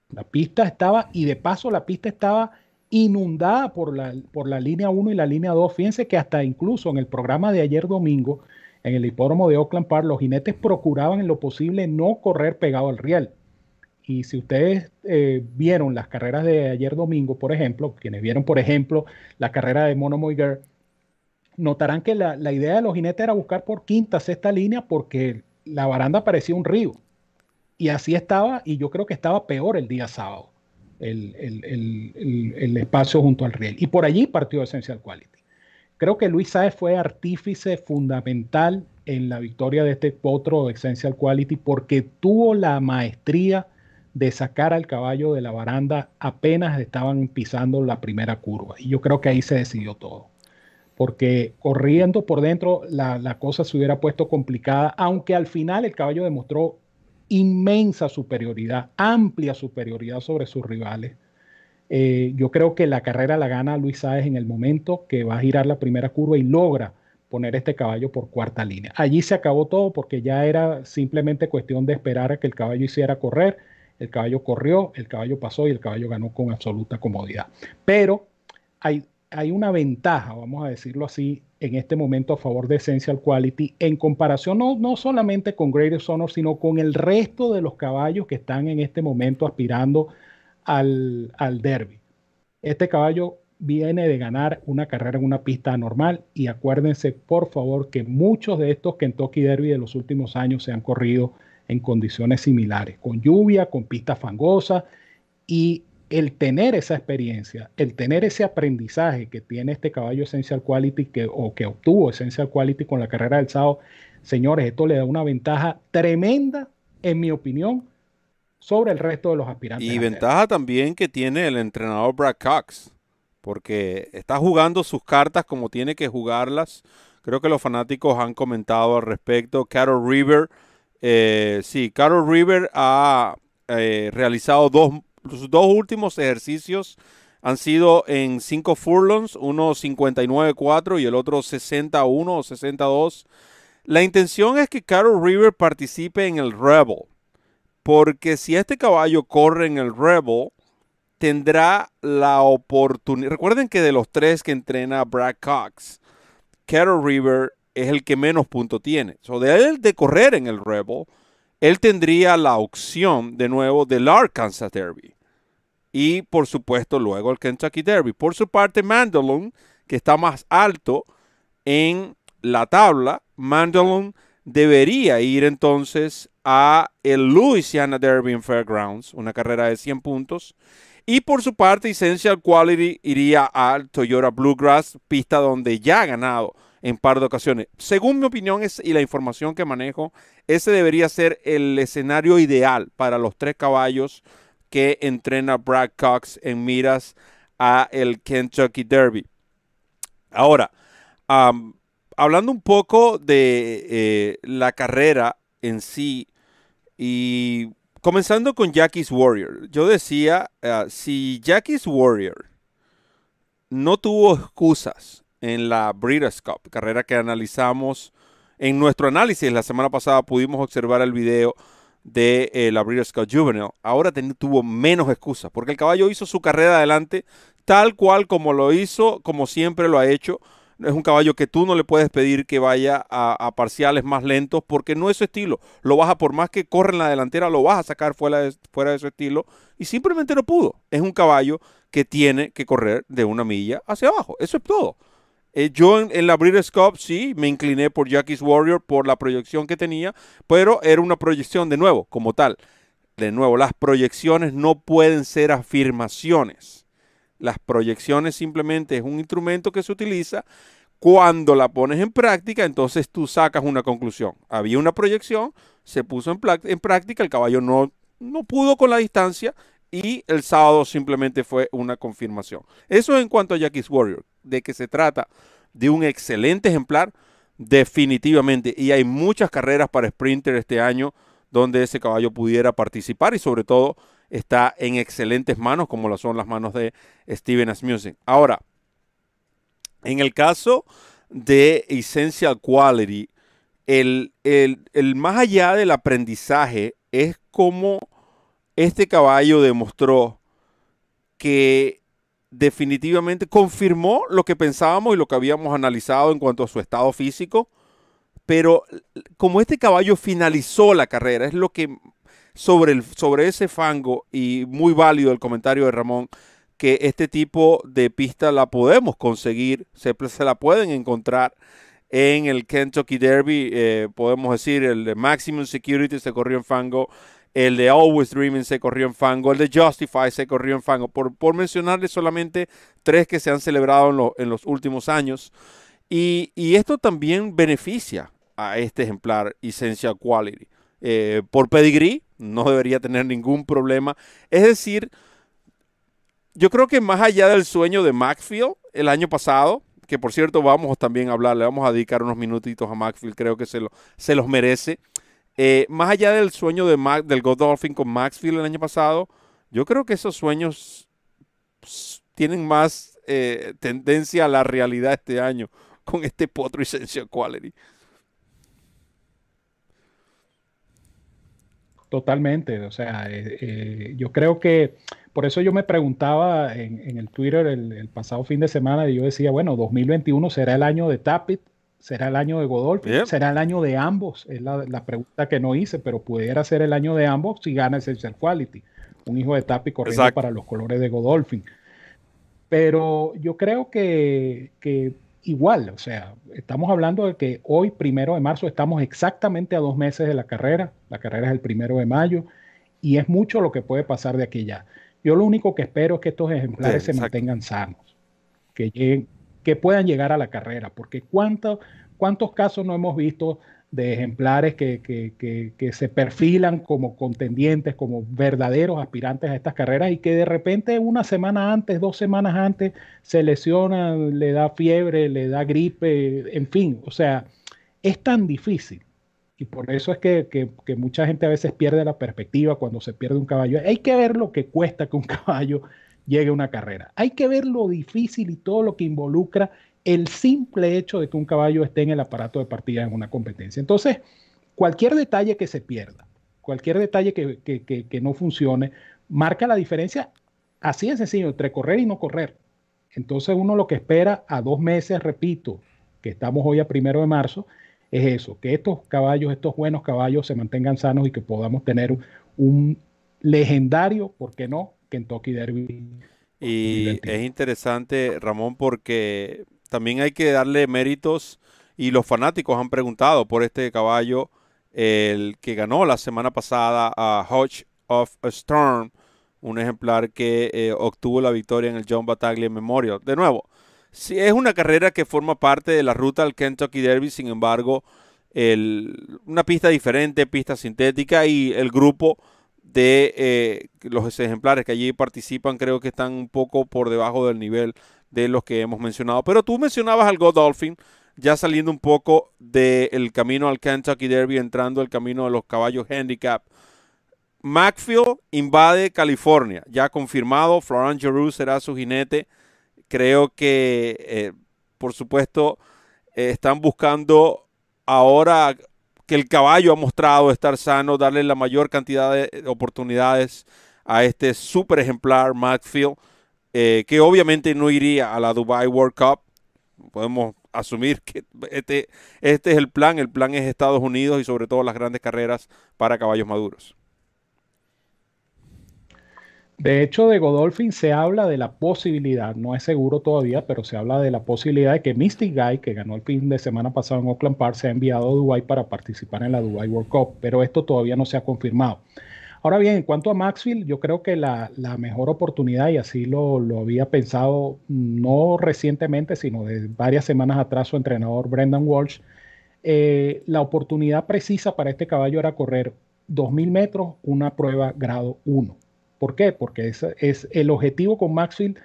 La pista estaba, y de paso la pista estaba inundada por la, por la línea 1 y la línea 2. Fíjense que hasta incluso en el programa de ayer domingo, en el hipódromo de Oakland Park, los jinetes procuraban en lo posible no correr pegado al riel. Y si ustedes eh, vieron las carreras de ayer domingo, por ejemplo, quienes vieron, por ejemplo, la carrera de Mono Moiger, notarán que la, idea de los jinetes era buscar por quinta, sexta línea, porque la baranda parecía un río. Y así estaba, y yo creo que estaba peor el día sábado, el, el espacio junto al riel. Y por allí partió Essential Quality. Creo que Luis Saez fue artífice fundamental en la victoria de este potro Essential Quality porque tuvo la maestría de sacar al caballo de la baranda apenas estaban pisando la primera curva. Y yo creo que ahí se decidió todo. Porque corriendo por dentro la, la cosa se hubiera puesto complicada, aunque al final el caballo demostró inmensa superioridad, amplia superioridad sobre sus rivales. Eh, yo creo que la carrera la gana Luis Sáez en el momento que va a girar la primera curva y logra poner este caballo por cuarta línea. Allí se acabó todo porque ya era simplemente cuestión de esperar a que el caballo hiciera correr. El caballo corrió, el caballo pasó y el caballo ganó con absoluta comodidad. Pero hay, hay una ventaja, vamos a decirlo así, en este momento a favor de Essential Quality en comparación no, no solamente con Greatest Honor, sino con el resto de los caballos que están en este momento aspirando al, derby. Este caballo viene de ganar una carrera en una pista normal y acuérdense por favor que muchos de estos Kentucky Derby de los últimos años se han corrido en condiciones similares, con lluvia, con pista fangosa y el tener esa experiencia, el tener ese aprendizaje que tiene este caballo Essential Quality que, o que obtuvo Essential Quality con la carrera del sábado, señores, esto le da una ventaja tremenda, en mi opinión, sobre el resto de los aspirantes. Y ventaja también que tiene el entrenador Brad Cox, porque está jugando sus cartas como tiene que jugarlas. Creo que los fanáticos han comentado al respecto. Carol River, eh, sí, Carol River ha eh, realizado dos, los dos últimos ejercicios han sido en cinco furlongs, uno 59-4 y el otro 61 o 62. La intención es que Carol River participe en el Rebel. Porque si este caballo corre en el Rebel, tendrá la oportunidad. Recuerden que de los tres que entrena Brad Cox, Carol River es el que menos punto tiene. So, de él de correr en el Rebel, él tendría la opción de nuevo del Arkansas Derby. Y por supuesto luego el Kentucky Derby. Por su parte, Mandalone, que está más alto en la tabla, Mandalone debería ir entonces a el Louisiana Derby en Fairgrounds, una carrera de 100 puntos. Y por su parte, Essential Quality iría al Toyota Bluegrass, pista donde ya ha ganado en par de ocasiones. Según mi opinión y la información que manejo, ese debería ser el escenario ideal para los tres caballos que entrena Brad Cox en miras a el Kentucky Derby. Ahora, hablando un poco de eh, la carrera en sí y comenzando con Jackie's Warrior, yo decía, ah, si Jackie's Warrior no tuvo excusas en la Breeders' Cup, carrera que analizamos en nuestro análisis. La semana pasada pudimos observar el video de eh, la Breeders' Cup Juvenile. Ahora tuvo menos excusas, porque el caballo hizo su carrera adelante tal cual como lo hizo, como siempre lo ha hecho. Es un caballo que tú no le puedes pedir que vaya a, parciales más lentos porque no es su estilo. Lo vas a, por más que corre en la delantera, lo vas a sacar fuera de, fuera de su estilo y simplemente no pudo. Es un caballo que tiene que correr de una milla hacia abajo. Eso es todo. Eh, yo en, la Breeders' Cup sí me incliné por Jackie's Warrior por la proyección que tenía, pero era una proyección de nuevo, como tal. De nuevo, las proyecciones no pueden ser afirmaciones. Las proyecciones simplemente es un instrumento que se utiliza cuando la pones en práctica, entonces tú sacas una conclusión. Había una proyección, se puso en, en práctica, el caballo no, no pudo con la distancia y el sábado simplemente fue una confirmación. Eso en cuanto a Jackie's Warrior de que se trata de un excelente ejemplar, definitivamente. Y hay muchas carreras para Sprinter este año donde ese caballo pudiera participar y sobre todo está en excelentes manos como lo son las manos de Steven Asmussen. Ahora, en el caso de Essential Quality, el, el más allá del aprendizaje es como este caballo demostró que definitivamente confirmó lo que pensábamos y lo que habíamos analizado en cuanto a su estado físico, pero como este caballo finalizó la carrera, es lo que sobre, el, sobre ese fango y muy válido el comentario de Ramón, que este tipo de pista la podemos conseguir, se, se la pueden encontrar en el Kentucky Derby, eh, podemos decir el Maximum Security se corrió en fango, el de Always Dreaming se corrió en fango, el de Justify se corrió en fango, por, por mencionarle solamente tres que se han celebrado en, los últimos años. Y, esto también beneficia a este ejemplar Essential Quality. Eh, por pedigree, no debería tener ningún problema. Es decir, yo creo que más allá del sueño de Maxfield el año pasado, que por cierto vamos también a hablar, le vamos a dedicar unos minutitos a Maxfield, creo que se, lo, se los merece. Eh, más allá del sueño de del Godolphin con Maxfield el año pasado, yo creo que esos sueños tienen más eh, tendencia a la realidad este año con este Potro Essential Quality. Totalmente, o sea, eh, yo creo que por eso yo me preguntaba en, el Twitter el, el, pasado fin de semana y yo decía, bueno, 2021 será el año de Tapit ¿Será el año de Godolphin? ¿Será el año de ambos? Es la, pregunta que no hice, pero pudiera ser el año de ambos si gana Essential Quality. Un hijo de Tapi corriendo para los colores de Godolphin. Pero yo creo que, igual, o sea, estamos hablando de que hoy, primero de marzo, estamos exactamente a dos meses de la carrera. La carrera es el primero de mayo y es mucho lo que puede pasar de aquí ya. Yo lo único que espero es que estos ejemplares se mantengan sanos, que lleguen, que puedan llegar a la carrera, porque cuánto, cuántos casos no hemos visto de ejemplares que, que, se perfilan como contendientes, como verdaderos aspirantes a estas carreras y que de repente una semana antes, dos semanas antes, se lesionan, le da fiebre, le da gripe, en fin, o sea, es tan difícil. Y por eso es que, que mucha gente a veces pierde la perspectiva cuando se pierde un caballo. Hay que ver lo que cuesta que un caballo llegue a una carrera. Hay que ver lo difícil y todo lo que involucra el simple hecho de que un caballo esté en el aparato de partida en una competencia. Entonces, cualquier detalle que se pierda, cualquier detalle que, no funcione, marca la diferencia así de sencillo entre correr y no correr. Entonces uno lo que espera a dos meses, repito, que estamos hoy a primero de marzo, es eso, que estos caballos, estos buenos caballos se mantengan sanos y que podamos tener un legendario, ¿por qué no?, Kentucky Derby. Y es interesante, Ramón, porque también hay que darle méritos y los fanáticos han preguntado por este caballo, el que ganó la semana pasada a Hodge of a Storm, un ejemplar que eh, obtuvo la victoria en el John Battaglia Memorial. De nuevo, Sí, es una carrera que forma parte de la ruta del Kentucky Derby, sin embargo, una pista diferente, pista sintética y el grupo de eh, los ejemplares que allí participan creo que están un poco por debajo del nivel de los que hemos mencionado. Pero tú mencionabas al Godolphin, ya saliendo un poco del camino al Kentucky Derby, entrando el camino de los caballos handicap. Macfield invade California, ya confirmado. Florent Giroux será su jinete. Creo que, eh, por supuesto, eh, están buscando ahora que el caballo ha mostrado estar sano, darle la mayor cantidad de oportunidades a este super ejemplar Macfield, eh, que obviamente no iría a la Dubai World Cup. Podemos asumir que este, este es el plan. El plan es Estados Unidos y sobre todo las grandes carreras para caballos maduros. De hecho, de Godolphin se habla de la posibilidad, no es seguro todavía, pero se habla de la posibilidad de que Mystic Guy, que ganó el fin de semana pasado en Oakland Park, se ha enviado a Dubai para participar en la Dubai World Cup, pero esto todavía no se ha confirmado. Ahora bien, en cuanto a Maxfield, yo creo que la, mejor oportunidad, y así lo, había pensado no recientemente, sino de varias semanas atrás su entrenador Brendan Walsh, eh, la oportunidad precisa para este caballo era correr 2.000 metros, una prueba grado 1 ¿Por qué? Porque es, es el objetivo con Maxfield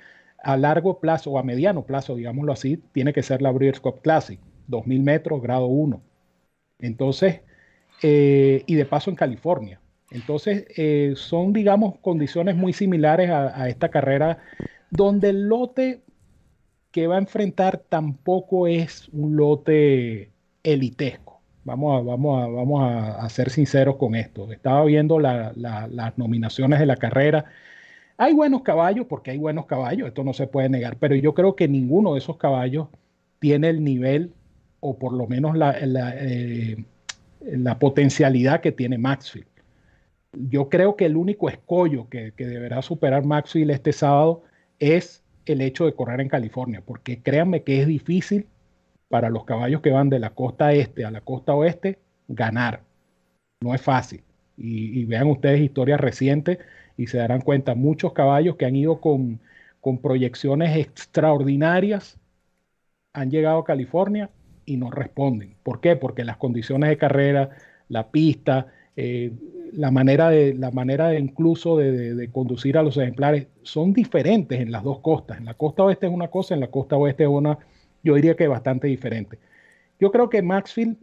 a largo plazo o a mediano plazo, digámoslo así, tiene que ser la Breeders' Cup Classic, 2000 metros, grado 1. Entonces, eh, y de paso en California. Entonces, eh, son, digamos, condiciones muy similares a, esta carrera, donde el lote que va a enfrentar tampoco es un lote elitesco. Vamos a, vamos a, vamos a, ser sinceros con esto. Estaba viendo las nominaciones de la carrera. Hay buenos caballos, porque hay buenos caballos, esto no se puede negar, pero yo creo que ninguno de esos caballos tiene el nivel o por lo menos la, eh, potencialidad que tiene Maxfield. Yo creo que el único escollo que, que deberá superar Maxfield este sábado es el hecho de correr en California, porque créanme que es difícil para los caballos que van de la costa este a la costa oeste, ganar. No es fácil. Y, vean ustedes historias recientes y se darán cuenta, muchos caballos que han ido con, proyecciones extraordinarias han llegado a California y no responden. ¿Por qué? Porque las condiciones de carrera, la pista, eh, la manera de la manera de incluso de, conducir a los ejemplares son diferentes en las dos costas. En la costa oeste es una cosa, en la costa oeste es una yo diría que bastante diferente. Yo creo que Maxfield,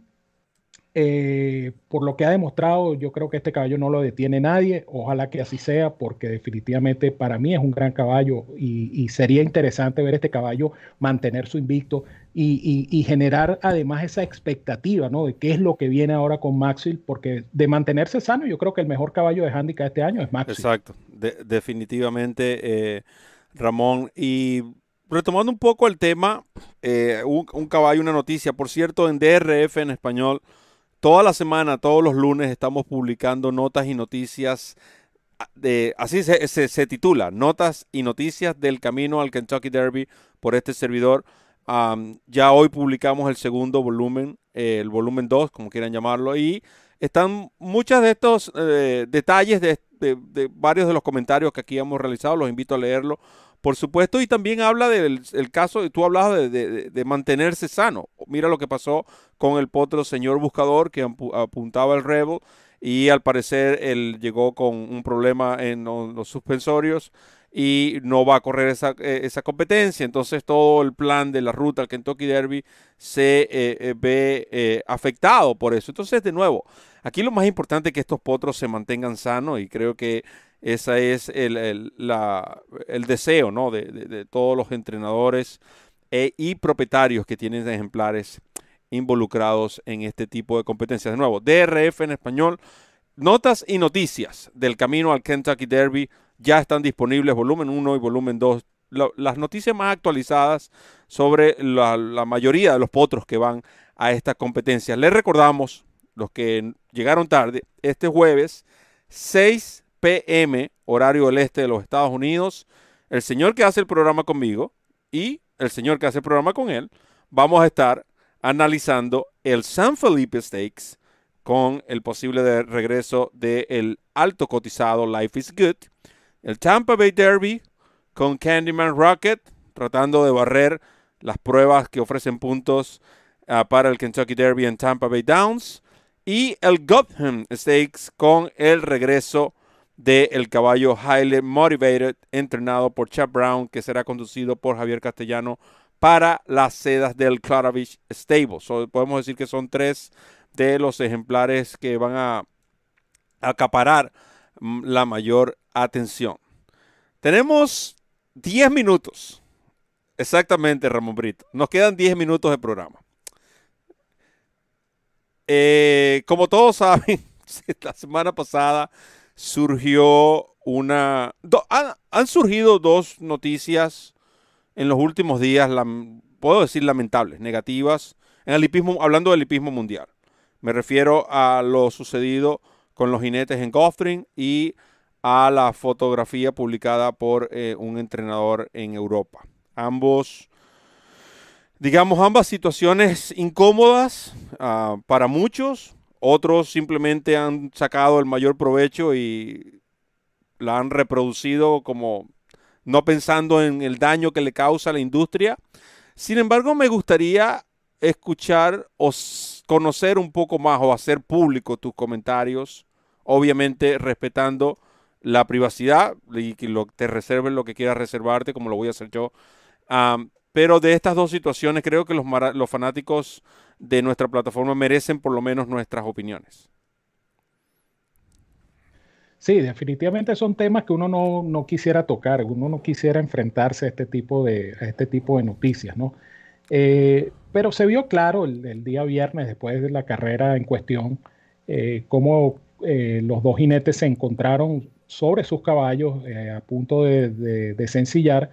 eh, por lo que ha demostrado, yo creo que este caballo no lo detiene nadie. Ojalá que así sea, porque definitivamente para mí es un gran caballo y, sería interesante ver este caballo mantener su invicto y, generar además esa expectativa, ¿no? De qué es lo que viene ahora con Maxfield, porque de mantenerse sano, yo creo que el mejor caballo de handicap este año es Maxfield. Exacto, definitivamente, eh, Ramón. Y retomando un poco el tema, eh, un, caballo, una noticia, por cierto, en DRF en español, toda la semana, todos los lunes estamos publicando notas y noticias. Ah, de, así se, se, titula, Notas y Noticias del Camino al Kentucky Derby por este servidor. Ya hoy publicamos el segundo volumen, eh, el volumen 2, como quieran llamarlo, y están muchos de estos eh, detalles de, de, varios de los comentarios que aquí hemos realizado, los invito a leerlo por supuesto, y también habla del el caso, tú hablabas de, mantenerse sano. Mira lo que pasó con el potro señor buscador que apuntaba el Rebel y al parecer él llegó con un problema en los, suspensorios y no va a correr esa, e, esa, competencia. Entonces todo el plan de la ruta al Kentucky Derby se eh, eh, ve eh, afectado por eso. Entonces, de nuevo, aquí lo más importante es que estos potros se mantengan sanos y creo que ese es el, el, deseo ¿no? de, todos los entrenadores y propietarios que tienen ejemplares involucrados en este tipo de competencias. De nuevo, DRF en español. Notas y noticias del camino al Kentucky Derby ya están disponibles, volumen 1 y volumen 2. las noticias más actualizadas sobre la, mayoría de los potros que van a esta competencia. Les recordamos, los que llegaron tarde, este jueves 6 p.m., horario del este de los Estados Unidos. El señor que hace el programa conmigo y el señor que hace el programa con él, vamos a estar analizando el San Felipe Stakes con el posible regreso del alto cotizado Life is Good, el Tampa Bay Derby con Candyman Rocket, tratando de barrer las pruebas que ofrecen puntos ah, para el Kentucky Derby en Tampa Bay Downs. Y el Gotham Stakes con el regreso del caballo Highly Motivated, entrenado por Chad Brown, que será conducido por Javier Castellano para las sedas del Claravich Stable. podemos decir que son tres de los ejemplares que van a acaparar mm, la mayor atención. Tenemos 10 minutos. Exactamente, Ramón Brito. Nos quedan 10 minutos de programa. Eh, como todos saben, la semana pasada surgió una... han, surgido dos noticias en los últimos días, puedo decir lamentables, negativas, en el hipismo, hablando del hipismo mundial. Me refiero a lo sucedido con los jinetes en Gulfstream y a la fotografía publicada por eh, un entrenador en Europa. Ambos, digamos, ambas situaciones incómodas ah, para muchos, otros simplemente han sacado el mayor provecho y la han reproducido como no pensando en el daño que le causa a la industria. Sin embargo, me gustaría escuchar o conocer un poco más o hacer público tus comentarios, obviamente respetando la privacidad y que lo, te reserven lo que quieras reservarte, como lo voy a hacer yo. pero de estas dos situaciones creo que los, los fanáticos de nuestra plataforma merecen por lo menos nuestras opiniones. Sí, definitivamente son temas que uno no, quisiera tocar, uno no quisiera enfrentarse a este tipo de, este tipo de noticias, ¿no? Eh, pero se vio claro el, día viernes, después de la carrera en cuestión, eh, cómo eh, los dos jinetes se encontraron sobre sus caballos a punto de, de, sencillar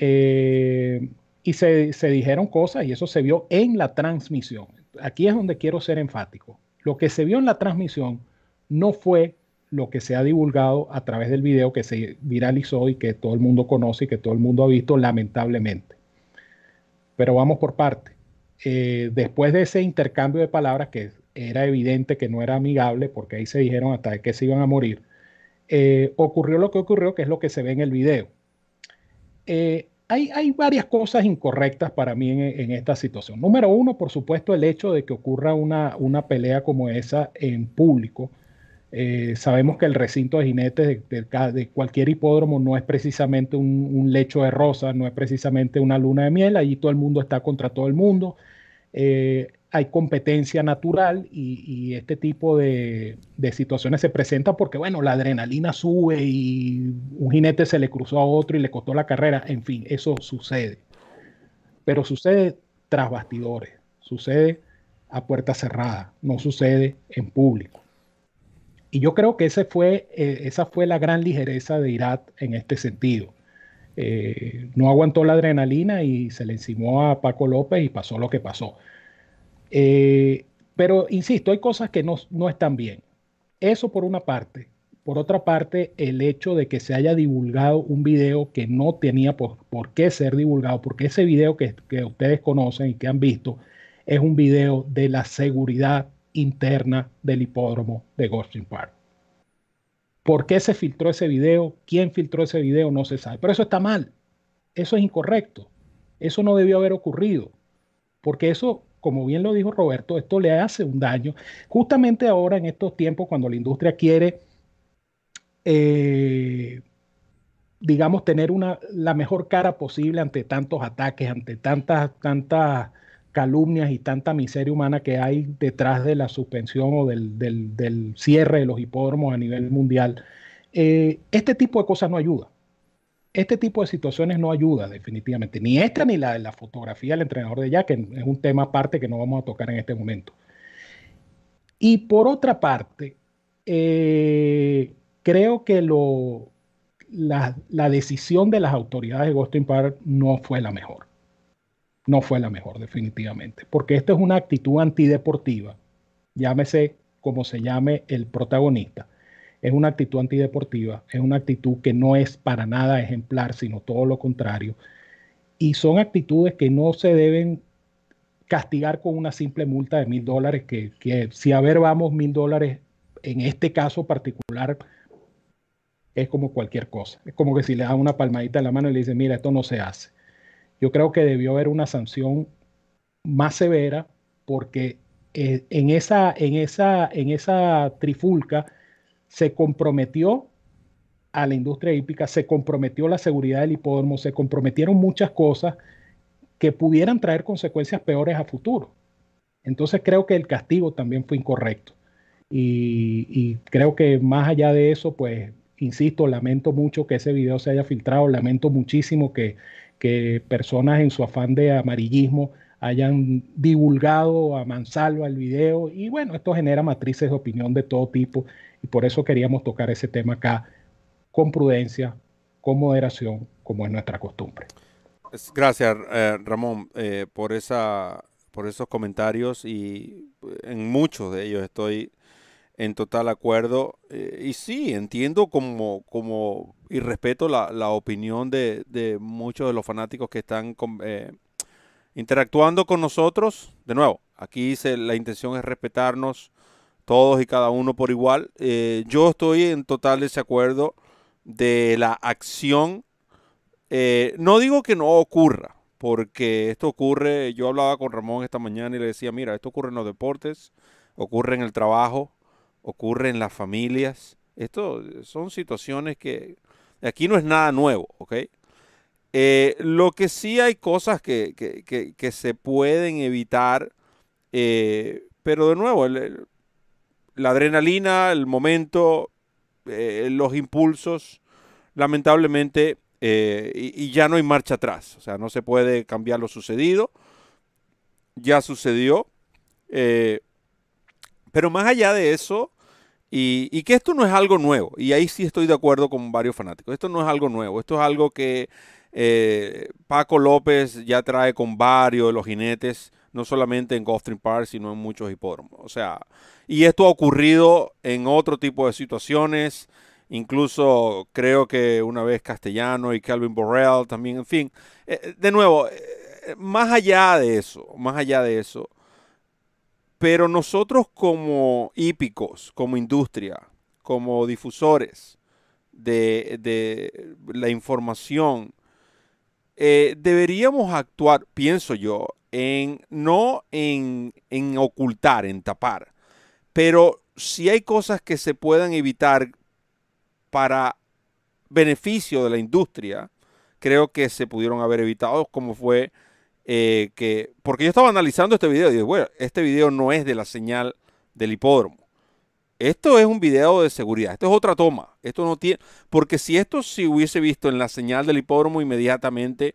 y se, se dijeron cosas y eso se vio en la transmisión. Aquí es donde quiero ser enfático. Lo que se vio en la transmisión no fue lo que se ha divulgado a través del video que se viralizó y que todo el mundo conoce y que todo el mundo ha visto lamentablemente. Pero vamos por parte. Eh, después de ese intercambio de palabras que era evidente que no era amigable porque ahí se dijeron hasta que se iban a morir, eh, ocurrió lo que ocurrió, que es lo que se ve en el video. Eh, hay, hay, varias cosas incorrectas para mí en, esta situación. Número uno, por supuesto, el hecho de que ocurra una, una pelea como esa en público eh, sabemos que el recinto de jinetes de, cualquier hipódromo no es precisamente un, lecho de rosa, no es precisamente una luna de miel, allí todo el mundo está contra todo el mundo, hay competencia natural y, este tipo de, situaciones se presentan porque, bueno, la adrenalina sube y un jinete se le cruzó a otro y le costó la carrera, en fin, eso sucede. Pero sucede tras bastidores, sucede a puerta cerrada, no sucede en público. Y yo creo que ese fue, eh, esa fue la gran ligereza de Irat en este sentido. Eh, no aguantó la adrenalina y se le encimó a Paco López y pasó lo que pasó. Eh, pero insisto, hay cosas que no, no, están bien. Eso por una parte. Por otra parte, el hecho de que se haya divulgado un video que no tenía por, por qué ser divulgado, porque ese video que, que ustedes conocen y que han visto es un video de la seguridad interna del hipódromo de Goldstein Park. ¿Por qué se filtró ese video? ¿Quién filtró ese video? No se sabe. Pero eso está mal. Eso es incorrecto. Eso no debió haber ocurrido. Porque eso, como bien lo dijo Roberto, esto le hace un daño. Justamente ahora, en estos tiempos, cuando la industria quiere, eh, digamos, tener una, la mejor cara posible ante tantos ataques, ante tantas, tantas calumnias y tanta miseria humana que hay detrás de la suspensión o del, cierre de los hipódromos a nivel mundial, eh, este tipo de cosas no ayuda. Este tipo de situaciones no ayuda definitivamente, ni esta ni la la fotografía del entrenador de Jack, que es un tema aparte que no vamos a tocar en este momento. Y por otra parte, eh, creo que lo, la, decisión de las autoridades de Ghosting Park no fue la mejor. No fue la mejor definitivamente, porque esta es una actitud antideportiva, llámese como se llame el protagonista, es una actitud antideportiva, es una actitud que no es para nada ejemplar, sino todo lo contrario, y son actitudes que no se deben castigar con una simple multa de mil dólares, que, que si a ver vamos mil dólares en este caso particular, es como cualquier cosa. Es como que si le da una palmadita en la mano y le dice, mira, esto no se hace. yo creo que debió haber una sanción más severa porque eh, en, esa, en, esa, en esa trifulca se comprometió a la industria hípica, se comprometió la seguridad del hipódromo, se comprometieron muchas cosas que pudieran traer consecuencias peores a futuro. Entonces creo que el castigo también fue incorrecto. Y, creo que más allá de eso, pues, insisto, lamento mucho que ese video se haya filtrado, lamento muchísimo que, que personas en su afán de amarillismo hayan divulgado a mansalva el video y bueno, esto genera matrices de opinión de todo tipo y por eso queríamos tocar ese tema acá con prudencia, con moderación, como es nuestra costumbre. Gracias, eh, Ramón, eh, por, esa, por esos comentarios y en muchos de ellos estoy en total acuerdo. Eh, y sí, entiendo como, como y respeto la, la opinión de, de, muchos de los fanáticos que están interactuando con nosotros. De nuevo, aquí la intención es respetarnos todos y cada uno por igual. Eh, yo estoy en total desacuerdo de la acción. Eh, no digo que no ocurra, porque esto ocurre, yo hablaba con Ramón esta mañana y le decía, mira, esto ocurre en los deportes, ocurre en el trabajo, ocurre en las familias. Esto son situaciones que aquí no es nada nuevo, ¿ok? Eh, lo que sí hay cosas que, se pueden evitar, pero de nuevo, la adrenalina, el momento, eh, los impulsos, lamentablemente, y, ya no hay marcha atrás. O sea, no se puede cambiar lo sucedido. Ya sucedió. pero más allá de eso, y, y, que esto no es algo nuevo, y ahí sí estoy de acuerdo con varios fanáticos, esto no es algo nuevo, esto es algo que eh, Paco López ya trae con varios de los jinetes, no solamente en Gulfstream Park, sino en muchos hipódromos. O sea, y esto ha ocurrido en otro tipo de situaciones. Incluso creo que una vez Castellano y Calvin Borrell también, en fin. Eh, de nuevo, eh, más allá de eso, más allá de eso. Pero nosotros como hípicos, como industria, como difusores de, de la información, eh, deberíamos actuar, pienso yo, en no en, en, ocultar, en tapar, pero si hay cosas que se puedan evitar para beneficio de la industria, creo que se pudieron haber evitado, como fue eh, que, porque yo estaba analizando este video y digo, bueno, este video no es de la señal del hipódromo. Esto es un video de seguridad, esto es otra toma. Esto no tiene, porque si esto se hubiese visto en la señal del hipódromo inmediatamente,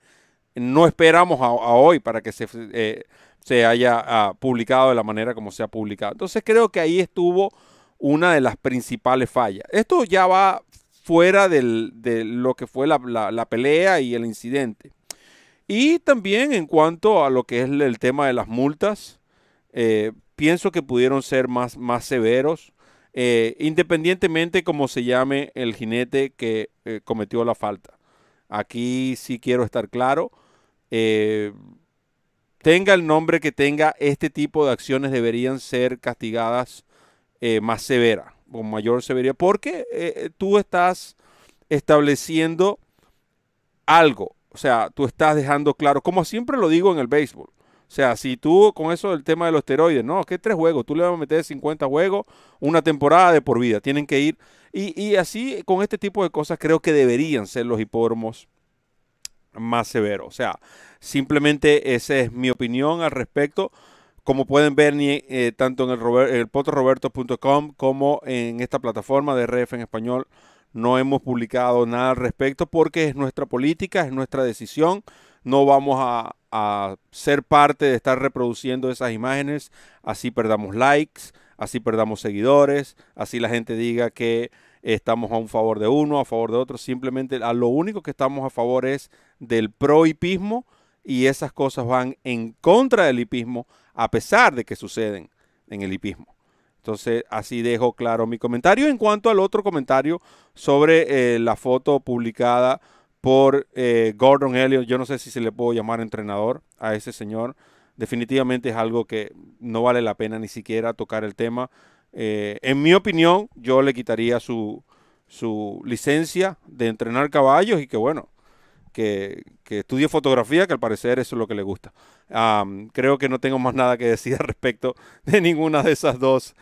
no esperamos a, hoy para que se, eh, se haya ah, publicado de la manera como se ha publicado. Entonces creo que ahí estuvo una de las principales fallas. Esto ya va fuera de lo que fue la, pelea y el incidente. Y también en cuanto a lo que es el tema de las multas, eh, pienso que pudieron ser más, más severos. Eh, independientemente como se llame el jinete que cometió la falta. Aquí sí quiero estar claro. Eh, tenga el nombre que tenga, este tipo de acciones deberían ser castigadas más severa, con mayor severidad, porque tú estás estableciendo algo, o sea, tú estás dejando claro, como siempre lo digo en el béisbol, o sea, si tú con eso del tema de los esteroides, no, que tres juegos, tú le vas a meter 50 juegos, una temporada de por vida, tienen que ir. Y, así, con este tipo de cosas, creo que deberían ser los hipódromos más severos. O sea, simplemente esa es mi opinión al respecto. Como pueden ver, eh, tanto en el, el potroberto.com como en esta plataforma de RF en español, no hemos publicado nada al respecto porque es nuestra política, es nuestra decisión no vamos a, ser parte de estar reproduciendo esas imágenes, así perdamos likes, así perdamos seguidores, así la gente diga que estamos a un favor de uno, a favor de otro, simplemente a lo único que estamos a favor es del pro-hipismo y esas cosas van en contra del hipismo a pesar de que suceden en el hipismo. Entonces, así dejo claro mi comentario. En cuanto al otro comentario sobre eh, la foto publicada por eh, Gordon Elliott. Yo no sé si se le puedo llamar entrenador a ese señor. Definitivamente es algo que no vale la pena ni siquiera tocar el tema. Eh, en mi opinión, yo le quitaría su, su licencia de entrenar caballos y que bueno, que, estudie fotografía, que al parecer eso es lo que le gusta. creo que no tengo más nada que decir al respecto de ninguna de esas dos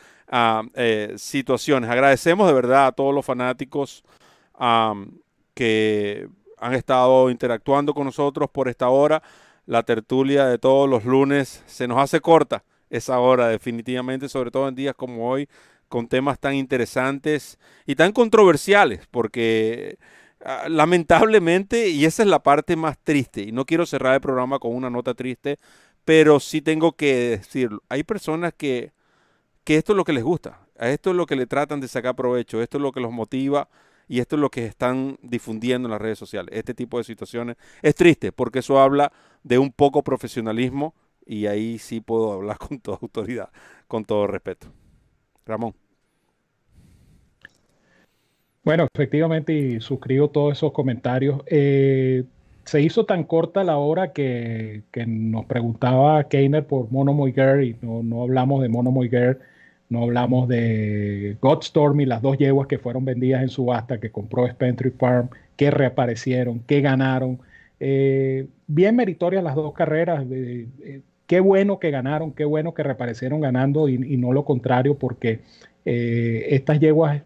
eh, situaciones. Agradecemos de verdad a todos los fanáticos que han estado interactuando con nosotros por esta hora. La tertulia de todos los lunes. Se nos hace corta esa hora definitivamente, sobre todo en días como hoy, con temas tan interesantes y tan controversiales, porque ah, lamentablemente, y esa es la parte más triste, y no quiero cerrar el programa con una nota triste, pero sí tengo que decirlo, hay personas que, que esto es lo que les gusta, a esto es lo que le tratan de sacar provecho, esto es lo que los motiva y esto es lo que están difundiendo en las redes sociales. Este tipo de situaciones es triste porque eso habla de un poco profesionalismo y ahí sí puedo hablar con toda autoridad, con todo respeto. Ramón. Bueno, efectivamente, y suscribo todos esos comentarios. Eh, se hizo tan corta la hora que, nos preguntaba Keiner por Mono Moiger y no, hablamos de Mono Moiger, no hablamos de Godstorm y las dos yeguas que fueron vendidas en subasta que compró Spentry Farm, que reaparecieron, que ganaron. Eh, bien meritorias las dos carreras. Eh, qué bueno que ganaron, qué bueno que reaparecieron ganando y, no lo contrario, porque eh, estas yeguas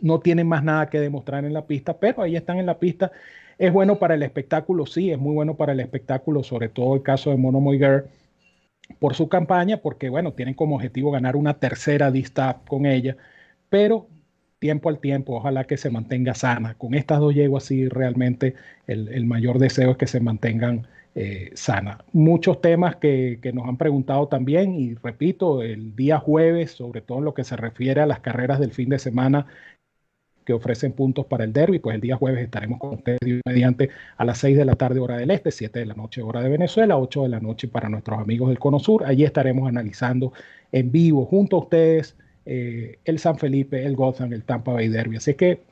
no tienen más nada que demostrar en la pista, pero ahí están en la pista. Es bueno para el espectáculo, sí, es muy bueno para el espectáculo, sobre todo el caso de Mono Moiger por su campaña, porque bueno, tienen como objetivo ganar una tercera dista con ella, pero tiempo al tiempo, ojalá que se mantenga sana. Con estas dos yeguas sí realmente el, el mayor deseo es que se mantengan eh, sana. Muchos temas que, nos han preguntado también y repito, el día jueves, sobre todo en lo que se refiere a las carreras del fin de semana que ofrecen puntos para el derby, pues el día jueves estaremos con ustedes mediante a las 6 de la tarde hora del este, 7 de la noche hora de Venezuela, 8 de la noche para nuestros amigos del Cono Sur. Allí estaremos analizando en vivo junto a ustedes eh, el San Felipe, el Gotham, el Tampa Bay Derby. Así que,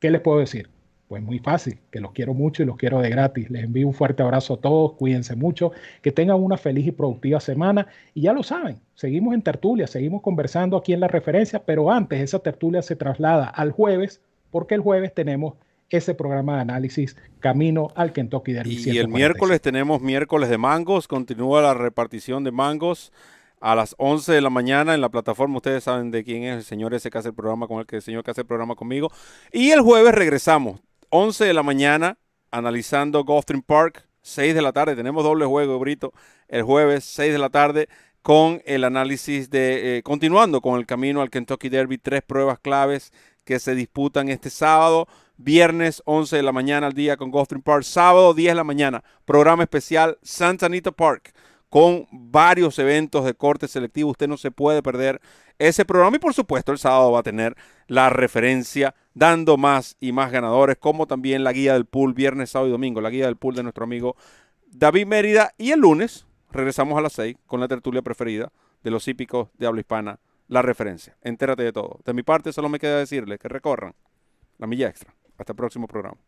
¿qué les puedo decir? Pues muy fácil, que los quiero mucho y los quiero de gratis. Les envío un fuerte abrazo a todos, cuídense mucho, que tengan una feliz y productiva semana. Y ya lo saben, seguimos en tertulia, seguimos conversando aquí en la referencia, pero antes esa tertulia se traslada al jueves, porque el jueves tenemos ese programa de análisis Camino al Kentucky Derby. Y el miércoles tenemos miércoles de mangos, continúa la repartición de mangos a las 11 de la mañana en la plataforma. Ustedes saben de quién es el señor ese que hace el programa con el que el señor que hace el programa conmigo. Y el jueves regresamos 11 de la mañana analizando Gulfstream Park, 6 de la tarde, tenemos doble juego, Brito, el jueves, 6 de la tarde, con el análisis de, eh, continuando con el camino al Kentucky Derby, tres pruebas claves que se disputan este sábado, viernes 11 de la mañana al día con Gulfstream Park, sábado 10 de la mañana, programa especial Santa Anita Park, con varios eventos de corte selectivo, usted no se puede perder ese programa y por supuesto el sábado va a tener la referencia dando más y más ganadores, como también la guía del pool viernes, sábado y domingo, la guía del pool de nuestro amigo David Mérida. Y el lunes regresamos a las 6 con la tertulia preferida de los hípicos de habla hispana, la referencia. Entérate de todo. De mi parte solo me queda decirles que recorran la milla extra. Hasta el próximo programa.